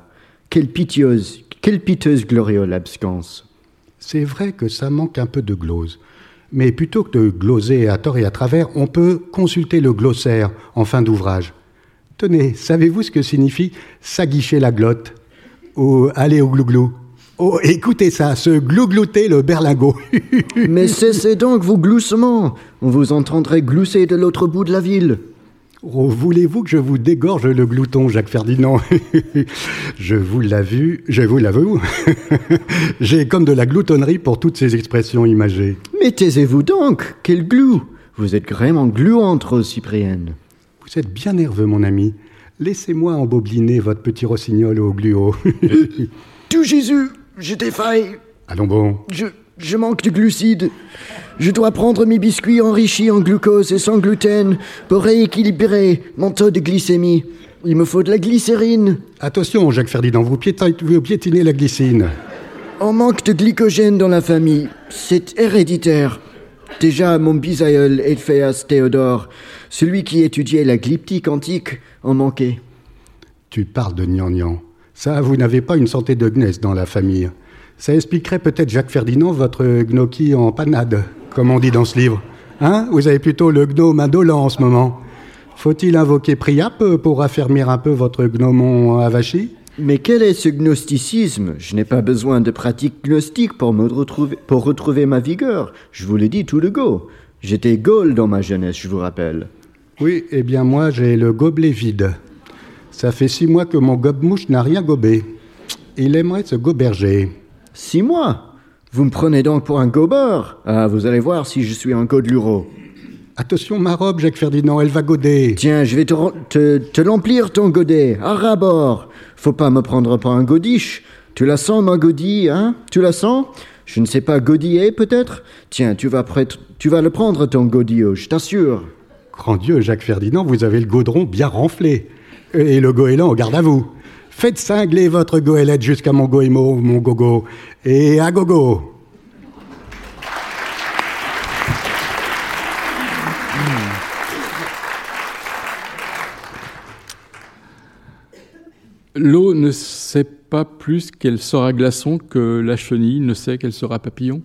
Quelle piteuse, quelle piteuse gloriole abscence. C'est vrai que ça manque un peu de glose. Mais plutôt que de gloser à tort et à travers, on peut consulter le glossaire en fin d'ouvrage. Tenez, savez-vous ce que signifie s'aguicher la glotte? Ou aller au glouglou Oh, écoutez ça, se glouglouter le berlingot. Mais cessez donc vos gloussements. On vous entendrait glousser de l'autre bout de la ville. Oh, voulez-vous que je vous dégorge le glouton, Jacques Ferdinand Je vous l'avoue, je vous l'avoue. J'ai comme de la gloutonnerie pour toutes ces expressions imagées. Mais taisez-vous donc Quel glou Vous êtes vraiment gluante, Rose Cyprienne. Vous êtes bien nerveux, mon ami. Laissez-moi embobiner votre petit rossignol au gluo. Tout Jésus, je défaille. Allons bon. Je, je manque de glucides. Je dois prendre mes biscuits enrichis en glucose et sans gluten pour rééquilibrer mon taux de glycémie. Il me faut de la glycérine. Attention, Jacques Ferdinand, vous piétinez, la glycine. On manque de glycogène dans la famille. C'est héréditaire. Déjà, mon bisaïeul, Elphéas Théodore, celui qui étudiait la glyptique antique, en manquait. Tu parles de gnangnan. Ça, vous n'avez pas une santé de gnesse dans la famille. Ça expliquerait peut-être, Jacques Ferdinand, votre gnocchi en panade, comme on dit dans ce livre. Hein? Vous avez plutôt le gnome indolent en ce moment. Faut-il invoquer Priap pour affermir un peu votre gnomon avachi? Mais quel est ce gnosticisme? Je n'ai pas besoin de pratique gnostique pour, me retrouver, pour retrouver ma vigueur. Je vous l'ai dit tout le go. J'étais Gaule dans ma jeunesse, je vous rappelle. Oui, eh bien moi j'ai le gobelet vide. Ça fait six mois que mon gobe-mouche n'a rien gobé. Il aimerait se goberger. Six mois Vous me prenez donc pour un gobeur Ah, vous allez voir si je suis un godeluro. Attention, ma robe, Jacques Ferdinand, elle va goder. Tiens, je vais te, te, l'emplir, ton godet. À rabord. Faut pas me prendre pour un godiche. Tu la sens, ma godille, hein? Tu la sens? Je ne sais pas, godiller, peut-être? Tiens, tu vas, tu vas le prendre, ton godillot, je t'assure. Grand Dieu, Jacques Ferdinand, vous avez le gaudron bien renflé. Et le goéland, garde à vous. Faites cingler votre goélette jusqu'à mon goémo, mon gogo. Et à gogo L'eau ne sait pas plus qu'elle sera glaçon que la chenille ne sait qu'elle sera papillon.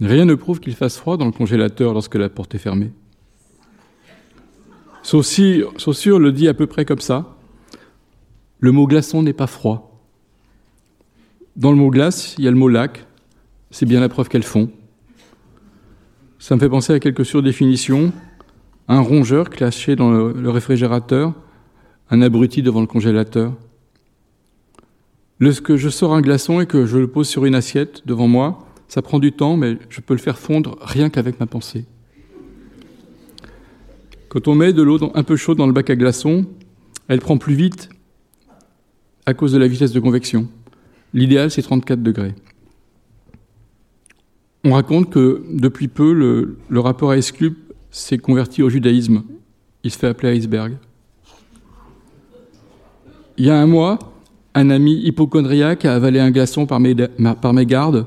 Rien ne prouve qu'il fasse froid dans le congélateur lorsque la porte est fermée. Saussure, Saussure le dit à peu près comme ça. Le mot glaçon n'est pas froid. Dans le mot glace, il y a le mot lac. C'est bien la preuve qu'elles font. Ça me fait penser à quelques surdéfinitions. Un rongeur caché dans le réfrigérateur, un abruti devant le congélateur. Lorsque je sors un glaçon et que je le pose sur une assiette devant moi, ça prend du temps, mais je peux le faire fondre rien qu'avec ma pensée. Quand on met de l'eau un peu chaude dans le bac à glaçons, elle prend plus vite à cause de la vitesse de convection. L'idéal, c'est 34 degrés. On raconte que depuis peu, le, rapport à s'est converti au judaïsme. Il se fait appeler iceberg. Il y a un mois, un ami hypochondriaque a avalé un glaçon par, mes, par mégarde.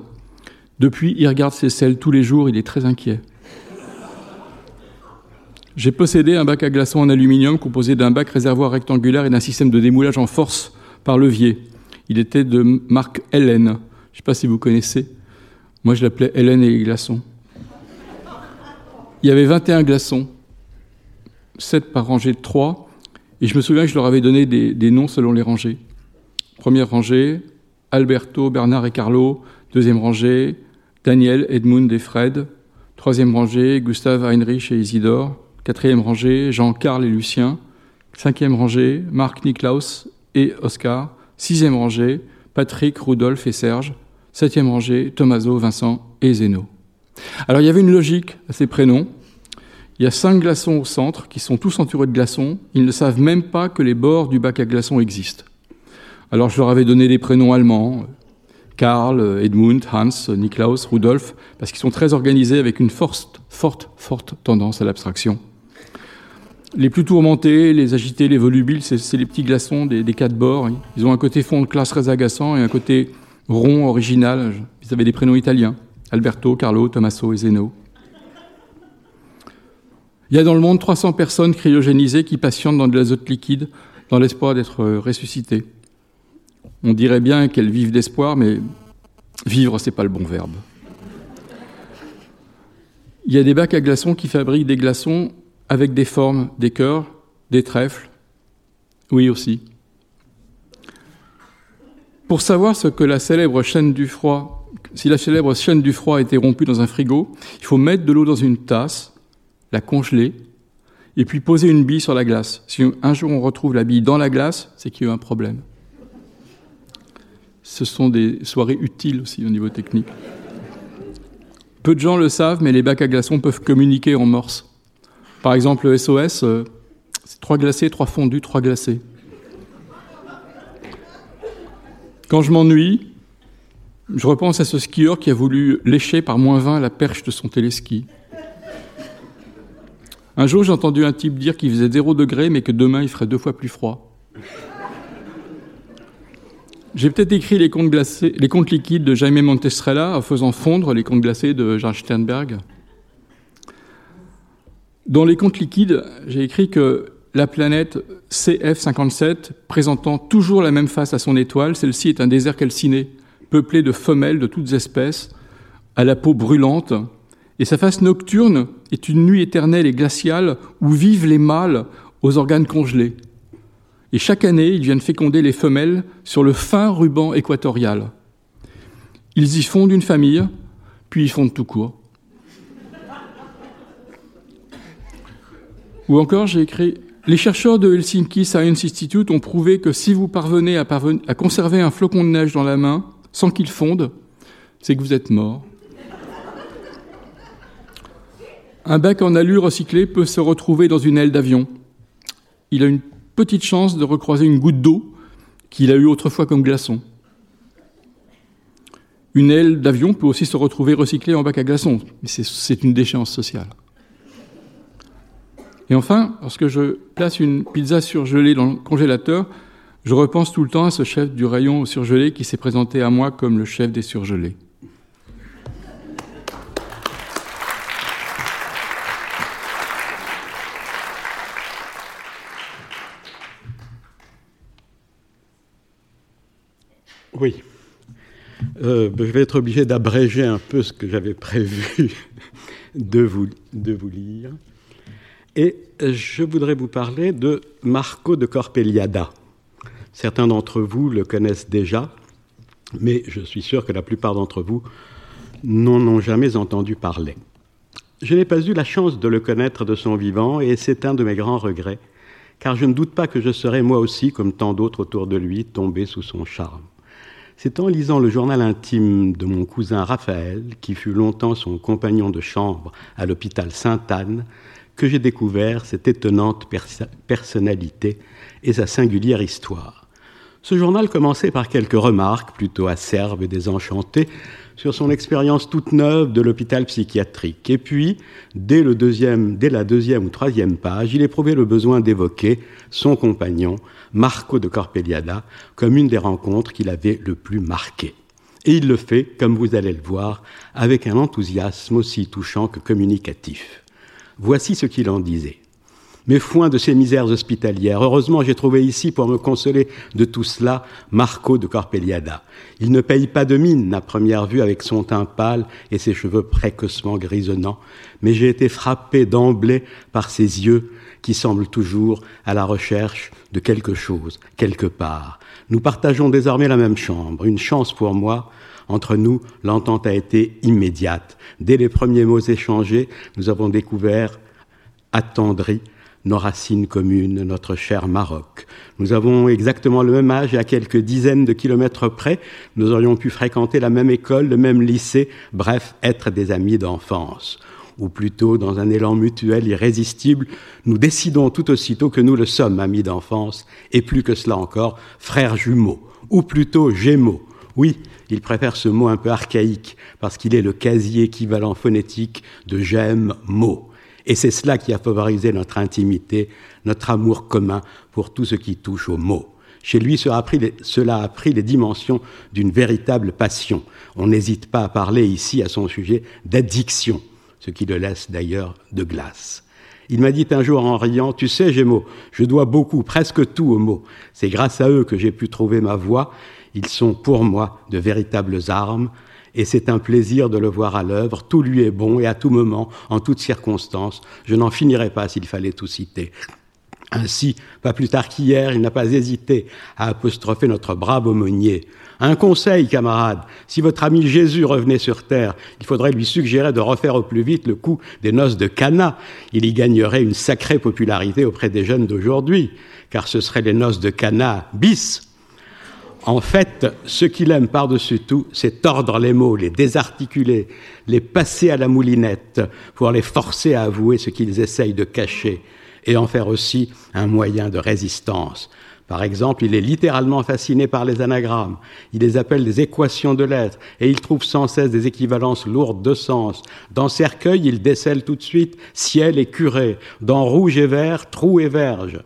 Depuis, il regarde ses selles tous les jours, il est très inquiet. J'ai possédé un bac à glaçons en aluminium composé d'un bac réservoir rectangulaire et d'un système de démoulage en force par levier. Il était de marque Hélène. Je ne sais pas si vous connaissez. Moi, je l'appelais Hélène et les glaçons. Il y avait 21 glaçons, 7 par rangée de 3, et je me souviens que je leur avais donné des, noms selon les rangées. Première rangée, Alberto, Bernard et Carlo. Deuxième rangée, Daniel, Edmund et Fred. Troisième rangée, Gustave, Heinrich et Isidore. Quatrième rangée, Jean, Carl et Lucien. Cinquième rangée, Marc, Niklaus et Oscar. Sixième rangée, Patrick, Rudolf et Serge. Septième rangée, Tommaso, Vincent et Zeno. Alors il y avait une logique à ces prénoms. Il y a cinq glaçons au centre qui sont tous entourés de glaçons. Ils ne savent même pas que les bords du bac à glaçons existent. Alors je leur avais donné des prénoms allemands, Karl, Edmund, Hans, Niklaus, Rudolf, parce qu'ils sont très organisés avec une forte, forte, forte tendance à l'abstraction. Les plus tourmentés, les agités, les volubiles, c'est les petits glaçons des, quatre bords. Ils ont un côté fond de classe très agaçant et un côté rond, original. Ils avaient des prénoms italiens. Alberto, Carlo, Tommaso et Zeno. Il y a dans le monde 300 personnes cryogénisées qui patientent dans de l'azote liquide dans l'espoir d'être ressuscitées. On dirait bien qu'elles vivent d'espoir, mais vivre, c'est pas le bon verbe. Il y a des bacs à glaçons qui fabriquent des glaçons avec des formes, des cœurs, des trèfles. Oui aussi. Pour savoir ce que la célèbre chaîne si la célèbre chaîne du froid a été rompue dans un frigo, il faut mettre de l'eau dans une tasse, la congeler, et puis poser une bille sur la glace. Si un jour on retrouve la bille dans la glace, c'est qu'il y a eu un problème ce sont des soirées utiles aussi au niveau technique. Peu de gens le savent, mais les bacs à glaçons peuvent communiquer en morse. Par exemple, le SOS, euh, c'est trois glacés, trois fondus, trois glacés. Quand je m'ennuie, je repense à ce skieur qui a voulu lécher par moins 20 la perche de son téléski. Un jour, j'ai entendu un type dire qu'il faisait 0 degré, mais que demain, il ferait deux fois plus froid. J'ai peut-être écrit les contes, glacés, les contes liquides de Jaime Montestrella en faisant fondre les contes glacés de Jean Sternberg. Dans les contes liquides, j'ai écrit que la planète CF57, présentant toujours la même face à son étoile, celle-ci est un désert calciné, peuplé de femelles de toutes espèces, à la peau brûlante, et sa face nocturne est une nuit éternelle et glaciale où vivent les mâles aux organes congelés. Et chaque année, ils viennent féconder les femelles sur le fin ruban équatorial. Ils y fondent une famille, puis ils fondent tout court. Ou encore, j'ai écrit Les chercheurs de Helsinki Science Institute ont prouvé que si vous parvenez à, conserver un flocon de neige dans la main sans qu'il fonde, c'est que vous êtes mort. Un bac en alu recyclé peut se retrouver dans une aile d'avion. Il a une petite chance de recroiser une goutte d'eau qu'il a eue autrefois comme glaçon. Une aile d'avion peut aussi se retrouver recyclée en bac à glaçons, mais c'est une déchéance sociale. Et enfin, lorsque je place une pizza surgelée dans le congélateur, je repense tout le temps à ce chef du rayon surgelé qui s'est présenté à moi comme le chef des surgelés. Oui. Euh, je vais être obligé d'abréger un peu ce que j'avais prévu de vous, de vous lire. Et je voudrais vous parler de Marco de Corpeliada. Certains d'entre vous le connaissent déjà, mais je suis sûr que la plupart d'entre vous n'en ont jamais entendu parler. Je n'ai pas eu la chance de le connaître de son vivant et c'est un de mes grands regrets, car je ne doute pas que je serais moi aussi, comme tant d'autres autour de lui, tombé sous son charme. C'est en lisant le journal intime de mon cousin Raphaël, qui fut longtemps son compagnon de chambre à l'hôpital Sainte-Anne, que j'ai découvert cette étonnante personnalité et sa singulière histoire. Ce journal commençait par quelques remarques plutôt acerbes et désenchantées sur son expérience toute neuve de l'hôpital psychiatrique. Et puis, dès, le deuxième, dès la deuxième ou troisième page, il éprouvait le besoin d'évoquer son compagnon, Marco de Corpeliada, comme une des rencontres qu'il avait le plus marquées. Et il le fait, comme vous allez le voir, avec un enthousiasme aussi touchant que communicatif. Voici ce qu'il en disait mais foin de ces misères hospitalières. Heureusement, j'ai trouvé ici, pour me consoler de tout cela, Marco de Corpeliada. Il ne paye pas de mine à première vue avec son teint pâle et ses cheveux précocement grisonnants, mais j'ai été frappé d'emblée par ses yeux qui semblent toujours à la recherche de quelque chose, quelque part. Nous partageons désormais la même chambre, une chance pour moi. Entre nous, l'entente a été immédiate. Dès les premiers mots échangés, nous avons découvert, attendri, nos racines communes, notre cher Maroc. Nous avons exactement le même âge et à quelques dizaines de kilomètres près, nous aurions pu fréquenter la même école, le même lycée, bref, être des amis d'enfance. Ou plutôt, dans un élan mutuel irrésistible, nous décidons tout aussitôt que nous le sommes, amis d'enfance, et plus que cela encore, frères jumeaux, ou plutôt gémeaux. Oui, il préfère ce mot un peu archaïque, parce qu'il est le quasi équivalent phonétique de j'aime mot. Et c'est cela qui a favorisé notre intimité, notre amour commun pour tout ce qui touche au mot. Chez lui, cela a pris les dimensions d'une véritable passion. On n'hésite pas à parler ici à son sujet d'addiction, ce qui le laisse d'ailleurs de glace. Il m'a dit un jour en riant, Tu sais, Gémeaux, je dois beaucoup, presque tout aux mots. C'est grâce à eux que j'ai pu trouver ma voie. Ils sont pour moi de véritables armes et c'est un plaisir de le voir à l'œuvre. Tout lui est bon et à tout moment, en toutes circonstances. Je n'en finirai pas s'il fallait tout citer. Ainsi, pas plus tard qu'hier, il n'a pas hésité à apostropher notre brave aumônier. Un conseil, camarade, si votre ami Jésus revenait sur terre, il faudrait lui suggérer de refaire au plus vite le coup des noces de Cana. Il y gagnerait une sacrée popularité auprès des jeunes d'aujourd'hui, car ce seraient les noces de Cana bis. En fait, ce qu'il aime par-dessus tout, c'est tordre les mots, les désarticuler, les passer à la moulinette pour les forcer à avouer ce qu'ils essayent de cacher et en faire aussi un moyen de résistance. Par exemple, il est littéralement fasciné par les anagrammes. Il les appelle des équations de lettres et il trouve sans cesse des équivalences lourdes de sens. Dans cercueil, il décèle tout de suite ciel et curé. Dans rouge et vert, trou et verge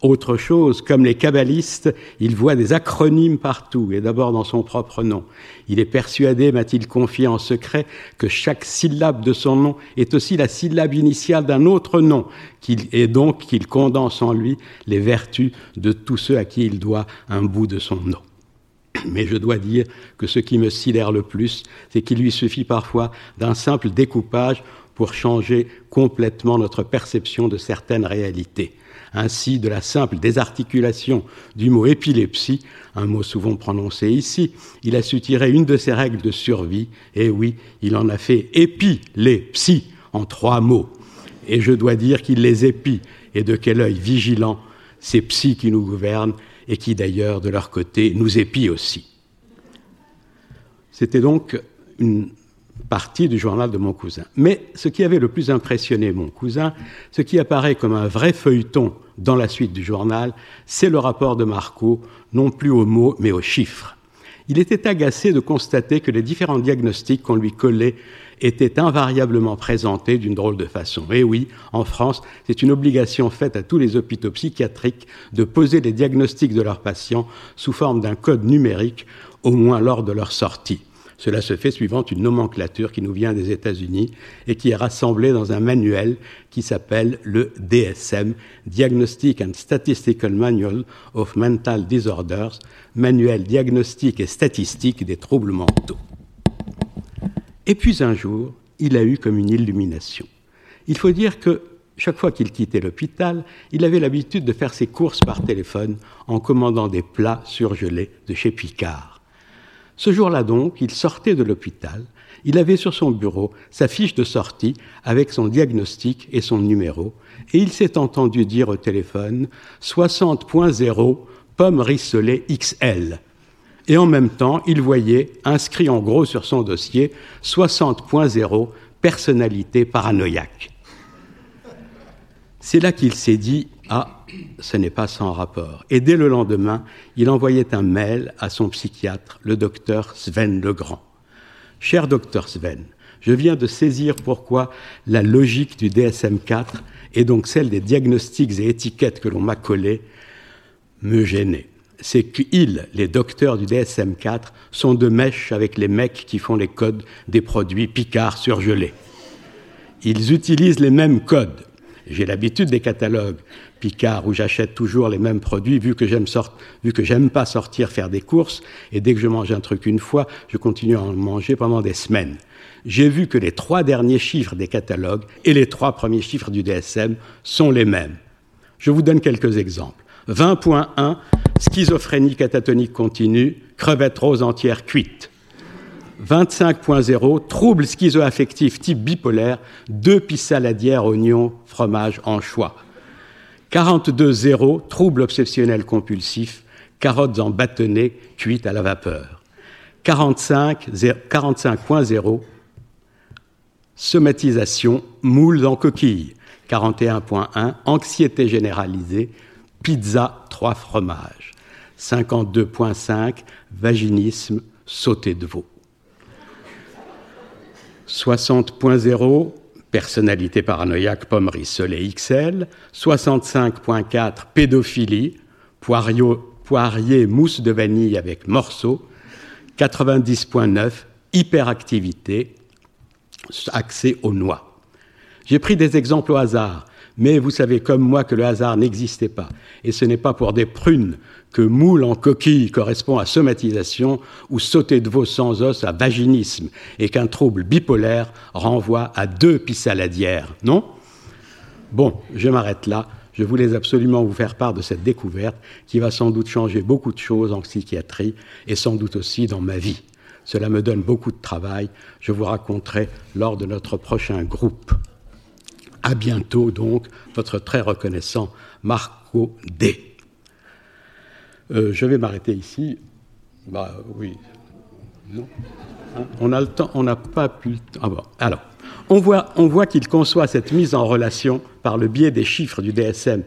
autre chose, comme les kabbalistes, il voit des acronymes partout, et d'abord dans son propre nom. Il est persuadé, m'a-t-il confié en secret, que chaque syllabe de son nom est aussi la syllabe initiale d'un autre nom, et donc qu'il condense en lui les vertus de tous ceux à qui il doit un bout de son nom. Mais je dois dire que ce qui me sidère le plus, c'est qu'il lui suffit parfois d'un simple découpage pour changer complètement notre perception de certaines réalités. Ainsi, de la simple désarticulation du mot épilepsie, un mot souvent prononcé ici, il a su tirer une de ses règles de survie, et oui, il en a fait épilepsie en trois mots. Et je dois dire qu'il les épie, et de quel œil vigilant ces psys qui nous gouvernent, et qui d'ailleurs, de leur côté, nous épient aussi. C'était donc une partie du journal de mon cousin. Mais ce qui avait le plus impressionné mon cousin, ce qui apparaît comme un vrai feuilleton dans la suite du journal, c'est le rapport de Marco, non plus aux mots, mais aux chiffres. Il était agacé de constater que les différents diagnostics qu'on lui collait étaient invariablement présentés d'une drôle de façon. Et oui, en France, c'est une obligation faite à tous les hôpitaux psychiatriques de poser les diagnostics de leurs patients sous forme d'un code numérique, au moins lors de leur sortie. Cela se fait suivant une nomenclature qui nous vient des États-Unis et qui est rassemblée dans un manuel qui s'appelle le DSM, Diagnostic and Statistical Manual of Mental Disorders, manuel diagnostique et statistique des troubles mentaux. Et puis un jour, il a eu comme une illumination. Il faut dire que chaque fois qu'il quittait l'hôpital, il avait l'habitude de faire ses courses par téléphone en commandant des plats surgelés de chez Picard. Ce jour-là donc, il sortait de l'hôpital, il avait sur son bureau sa fiche de sortie avec son diagnostic et son numéro, et il s'est entendu dire au téléphone 60.0 pomme rissolée XL. Et en même temps, il voyait, inscrit en gros sur son dossier, 60.0 personnalité paranoïaque. C'est là qu'il s'est dit ah, ce n'est pas sans rapport. Et dès le lendemain, il envoyait un mail à son psychiatre, le docteur Sven Legrand. Cher docteur Sven, je viens de saisir pourquoi la logique du DSM-4 et donc celle des diagnostics et étiquettes que l'on m'a collées me gênait. C'est qu'ils, les docteurs du DSM-4, sont de mèche avec les mecs qui font les codes des produits Picard surgelés. Ils utilisent les mêmes codes. J'ai l'habitude des catalogues. Picard où j'achète toujours les mêmes produits vu que j'aime pas sortir faire des courses et dès que je mange un truc une fois, je continue à en manger pendant des semaines. J'ai vu que les trois derniers chiffres des catalogues et les trois premiers chiffres du DSM sont les mêmes. Je vous donne quelques exemples. 20.1 schizophrénie catatonique continue, crevette rose entière cuite. 25.0 trouble schizoaffectif type bipolaire, deux pissaladières oignons fromage anchois. 42-0, trouble obsessionnel compulsif, carottes en bâtonnet cuites à la vapeur. 45.0, somatisation, moules en coquille. 41.1, anxiété généralisée, pizza, trois fromages. 52.5, vaginisme, sauté de veau. 60.0, personnalité paranoïaque, pomme rissolée XL. 65.4, pédophilie, poirier, mousse de vanille avec morceaux. 90.9, hyperactivité, accès aux noix. J'ai pris des exemples au hasard, mais vous savez comme moi que le hasard n'existait pas. Et ce n'est pas pour des prunes que moule en coquille correspond à somatisation ou sauter de veau sans os à vaginisme et qu'un trouble bipolaire renvoie à deux pissaladières, non? Bon, je m'arrête là. Je voulais absolument vous faire part de cette découverte qui va sans doute changer beaucoup de choses en psychiatrie et sans doute aussi dans ma vie. Cela me donne beaucoup de travail. Je vous raconterai lors de notre prochain groupe. À bientôt donc, votre très reconnaissant Marco D. Euh, je vais m'arrêter ici. Bah oui. Non. Hein, on a le temps, on n'a pas pu le temps. Ah. Alors, on voit, on voit qu'il conçoit cette mise en relation par le biais des chiffres du DSM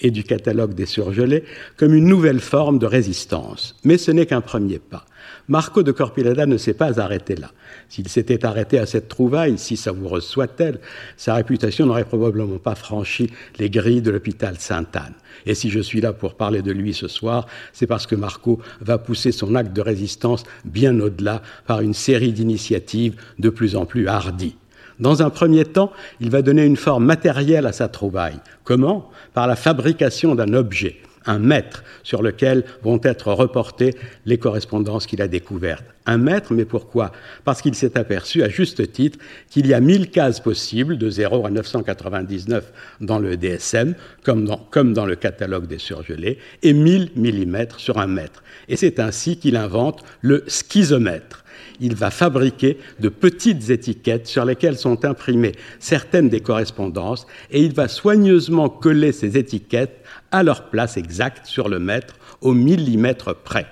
et du catalogue des surgelés comme une nouvelle forme de résistance. Mais ce n'est qu'un premier pas. Marco de Corpilada ne s'est pas arrêté là. S'il s'était arrêté à cette trouvaille, si savoureuse soit-elle, sa réputation n'aurait probablement pas franchi les grilles de l'hôpital Sainte-Anne. Et si je suis là pour parler de lui ce soir, c'est parce que Marco va pousser son acte de résistance bien au-delà par une série d'initiatives de plus en plus hardies. Dans un premier temps, il va donner une forme matérielle à sa trouvaille. Comment? Par la fabrication d'un objet un mètre sur lequel vont être reportées les correspondances qu'il a découvertes. Un mètre, mais pourquoi? Parce qu'il s'est aperçu, à juste titre, qu'il y a 1000 cases possibles, de 0 à 999 dans le DSM, comme dans, le catalogue des surgelés, et 1000 millimètres sur un mètre. Et c'est ainsi qu'il invente le schizomètre il va fabriquer de petites étiquettes sur lesquelles sont imprimées certaines des correspondances et il va soigneusement coller ces étiquettes à leur place exacte sur le mètre au millimètre près.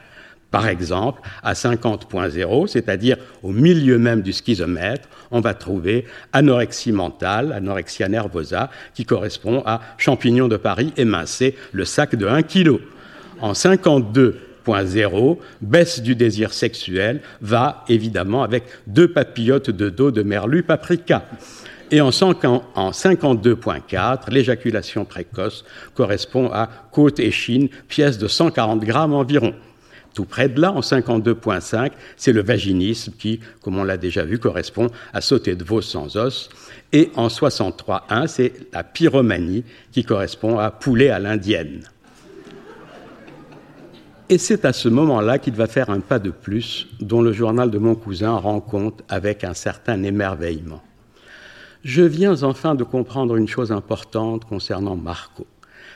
Par exemple, à 50.0, c'est-à-dire au milieu même du schizomètre, on va trouver anorexie mentale, anorexia nervosa, qui correspond à champignon de Paris émincé, le sac de 1 kg. En 52.0, baisse du désir sexuel va évidemment avec deux papillotes de dos de merlu paprika. Et en 52.4, l'éjaculation précoce correspond à côte et chine, pièce de 140 grammes environ. Tout près de là, en 52.5, c'est le vaginisme qui, comme on l'a déjà vu, correspond à sauter de veau sans os. Et en 63.1, c'est la pyromanie qui correspond à poulet à l'indienne. Et c'est à ce moment-là qu'il va faire un pas de plus dont le journal de mon cousin rend compte avec un certain émerveillement. Je viens enfin de comprendre une chose importante concernant Marco.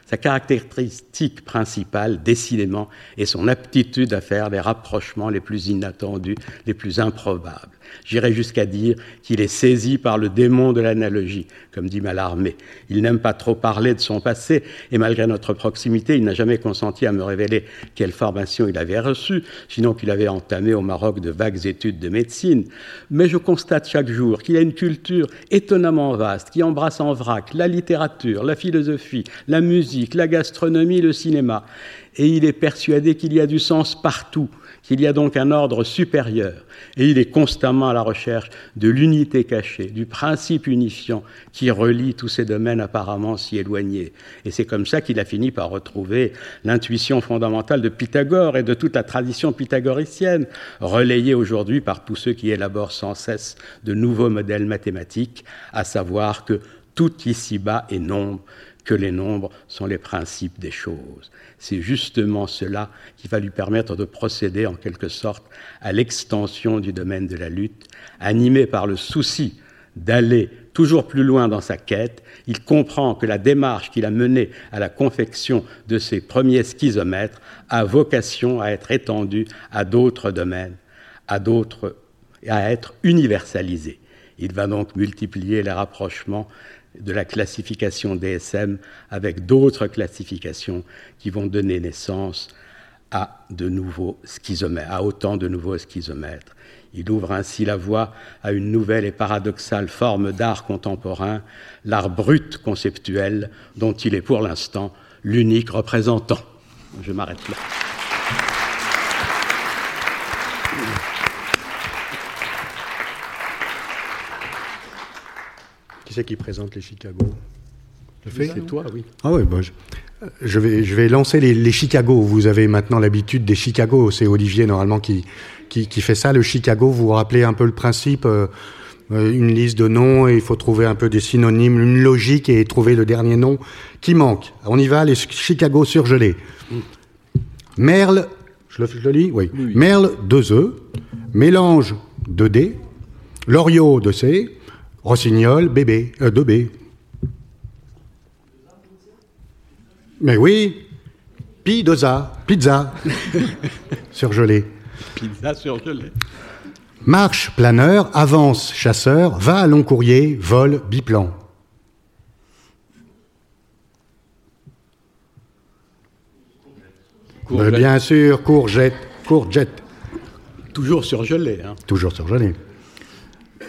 Sa caractéristique principale, décidément, est son aptitude à faire les rapprochements les plus inattendus, les plus improbables. J'irai jusqu'à dire qu'il est saisi par le démon de l'analogie, comme dit Mallarmé. Il n'aime pas trop parler de son passé, et malgré notre proximité, il n'a jamais consenti à me révéler quelle formation il avait reçue, sinon qu'il avait entamé au Maroc de vagues études de médecine. Mais je constate chaque jour qu'il a une culture étonnamment vaste, qui embrasse en vrac la littérature, la philosophie, la musique, la gastronomie, le cinéma. Et il est persuadé qu'il y a du sens partout qu'il y a donc un ordre supérieur, et il est constamment à la recherche de l'unité cachée, du principe unifiant qui relie tous ces domaines apparemment si éloignés. Et c'est comme ça qu'il a fini par retrouver l'intuition fondamentale de Pythagore et de toute la tradition pythagoricienne, relayée aujourd'hui par tous ceux qui élaborent sans cesse de nouveaux modèles mathématiques, à savoir que tout ici-bas est nombre, que les nombres sont les principes des choses. C'est justement cela qui va lui permettre de procéder en quelque sorte à l'extension du domaine de la lutte, animé par le souci d'aller toujours plus loin dans sa quête, il comprend que la démarche qu'il a menée à la confection de ses premiers schizomètres a vocation à être étendue à d'autres domaines, à d'autres, à être universalisée. Il va donc multiplier les rapprochements de la classification DSM avec d'autres classifications qui vont donner naissance à à autant de nouveaux schizomètres. Il ouvre ainsi la voie à une nouvelle et paradoxale forme d'art contemporain, l'art brut conceptuel, dont il est pour l'instant l'unique représentant. Je m'arrête là. C'est qui présente les Chicago Je fais C'est toi, oui. Ah oui, bah, je, je, vais, je vais lancer les, les Chicago. Vous avez maintenant l'habitude des Chicago. C'est Olivier normalement qui, qui, qui, fait ça. Le Chicago, vous vous rappelez un peu le principe euh, une liste de noms et il faut trouver un peu des synonymes, une logique et trouver le dernier nom qui manque. On y va, les Chicago surgelés. Merle, je le, je le lis oui. oui. Merle, deux E. Mélange, 2D. Loriot, 2C. Rossignol, bébé, euh, 2B. Mais oui, pizza, pizza, surgelé. Pizza surgelé. Marche, planeur, avance, chasseur, va à long courrier, vol, biplan. Mais bien sûr, courgette, courgette. Toujours surgelé. Hein. Toujours surgelé.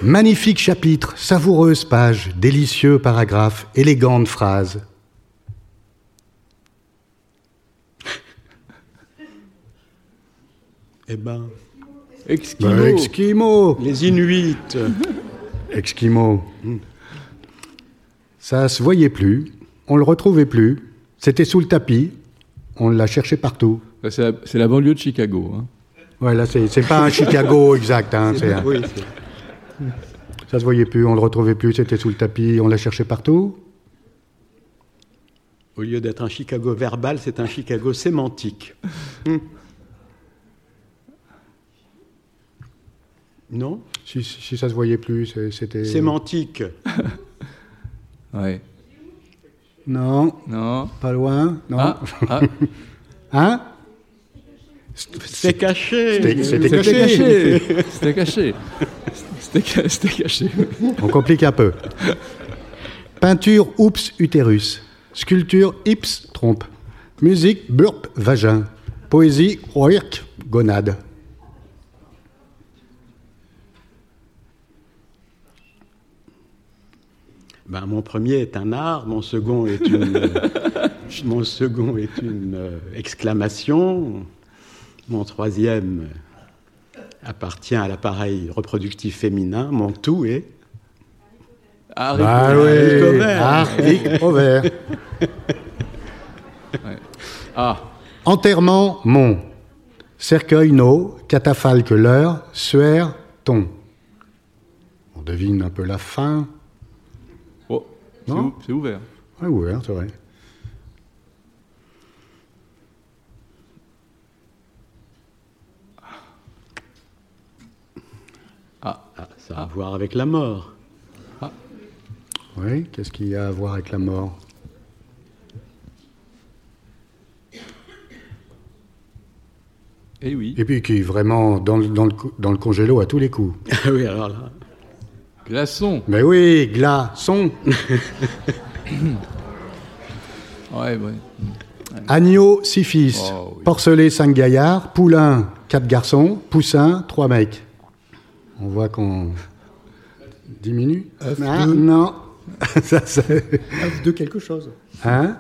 Magnifique chapitre, savoureuse page, délicieux paragraphe, élégante phrase. Eh ben. Bah, Esquimaux. Les Inuits. Esquimaux. Ça se voyait plus, on le retrouvait plus. C'était sous le tapis, on l'a cherché partout. C'est la, c'est la banlieue de Chicago. hein. Ouais, là, c'est pas un Chicago exact. hein, c'est un- Oui, c'est- ça se voyait plus, on le retrouvait plus, c'était sous le tapis, on l'a cherché partout. Au lieu d'être un Chicago verbal, c'est un Chicago sémantique. Hmm. Non? Si, si- si ça se voyait plus, c'était. Sémantique. Ouais. Non, Non. pas loin. Non. Ah, ah, Hein? C'est caché. C'était- c'était c'était caché. caché. C'était caché. C'était caché. On complique un peu. Peinture, oups, utérus. Sculpture, ips, trompe. Musique, burp, vagin. Poésie, oirk, gonade. Ben, mon premier est un art, mon second est une, mon second est une euh, exclamation, mon troisième appartient à l'appareil reproductif féminin, mon tout est Ah, Ah Rico. oui, vert. Ah, Enterrement, mon. Cercueil, no. Catafalque, l'heure. Suaire, ton. On devine un peu la fin. oh, c'est Non ou- c'est ouvert. Ouais, ouvert, c'est vrai. Ça a à voir avec la mort. Oui, qu'est-ce qu'il y a à voir avec la mort? Eh oui. Et puis qui est vraiment dans le, dans le, co- dans le congélo à tous les coups. Ah oui, alors là. Glaçon. Mais oui, glaçon. Ouais, ouais. Agneau, six fils. Oh, oui. Porcelet, cinq gaillards. Poulain, quatre garçons. Poussin, trois mecs. On voit qu'on diminue. Ah, non. Ça, c'est- De quelque chose. hein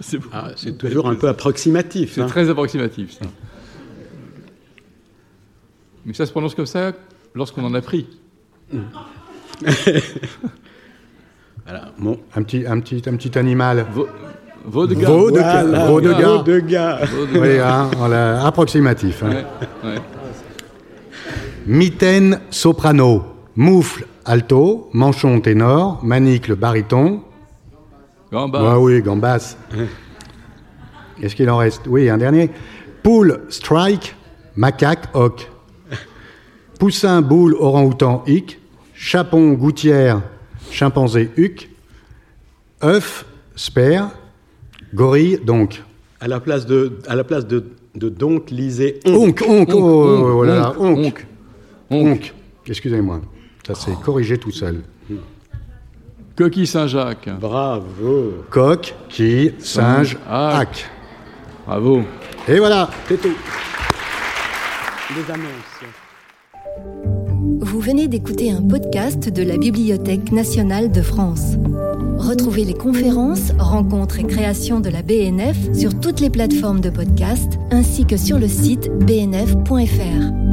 C'est Ah, c'est toujours un peu approximatif. c'est hein. très approximatif, ça. Mais ça se prononce comme ça lorsqu'on en a pris. Voilà, mon un, petit, un, petit, un petit animal. Vo- Vodka. Veau de, Voilà, veau de gars. veau de gars. Vodka. Oui, hein, voilà, approximatif. hein. Ouais, ouais. Mitaine, soprano. Moufle, alto. Manchon, ténor. Manicle, baryton. Gamba. Ah oui, gambasse. Est-ce qu'il en reste? Oui, un dernier. Poule, strike. Macaque, hoc. Poussin, boule, orang-outan, hic. Chapon, gouttière, chimpanzé, huc. œuf, sper. Gorille, donc. À la place de, à la place de, de donc, lisez on. Onc, onc, oh, oh, oh là là, onc, onc. Excusez-moi. Ça s'est corrigé tout seul. Coquille Saint-Jacques. Bravo. Coq, qui, singe, hack. Bravo. Et voilà. C'est tout. Les annonces. Vous venez d'écouter un podcast de la Bibliothèque nationale de France. Retrouvez les conférences, rencontres et créations de la BNF sur toutes les plateformes de podcast ainsi que sur le site bnf.fr.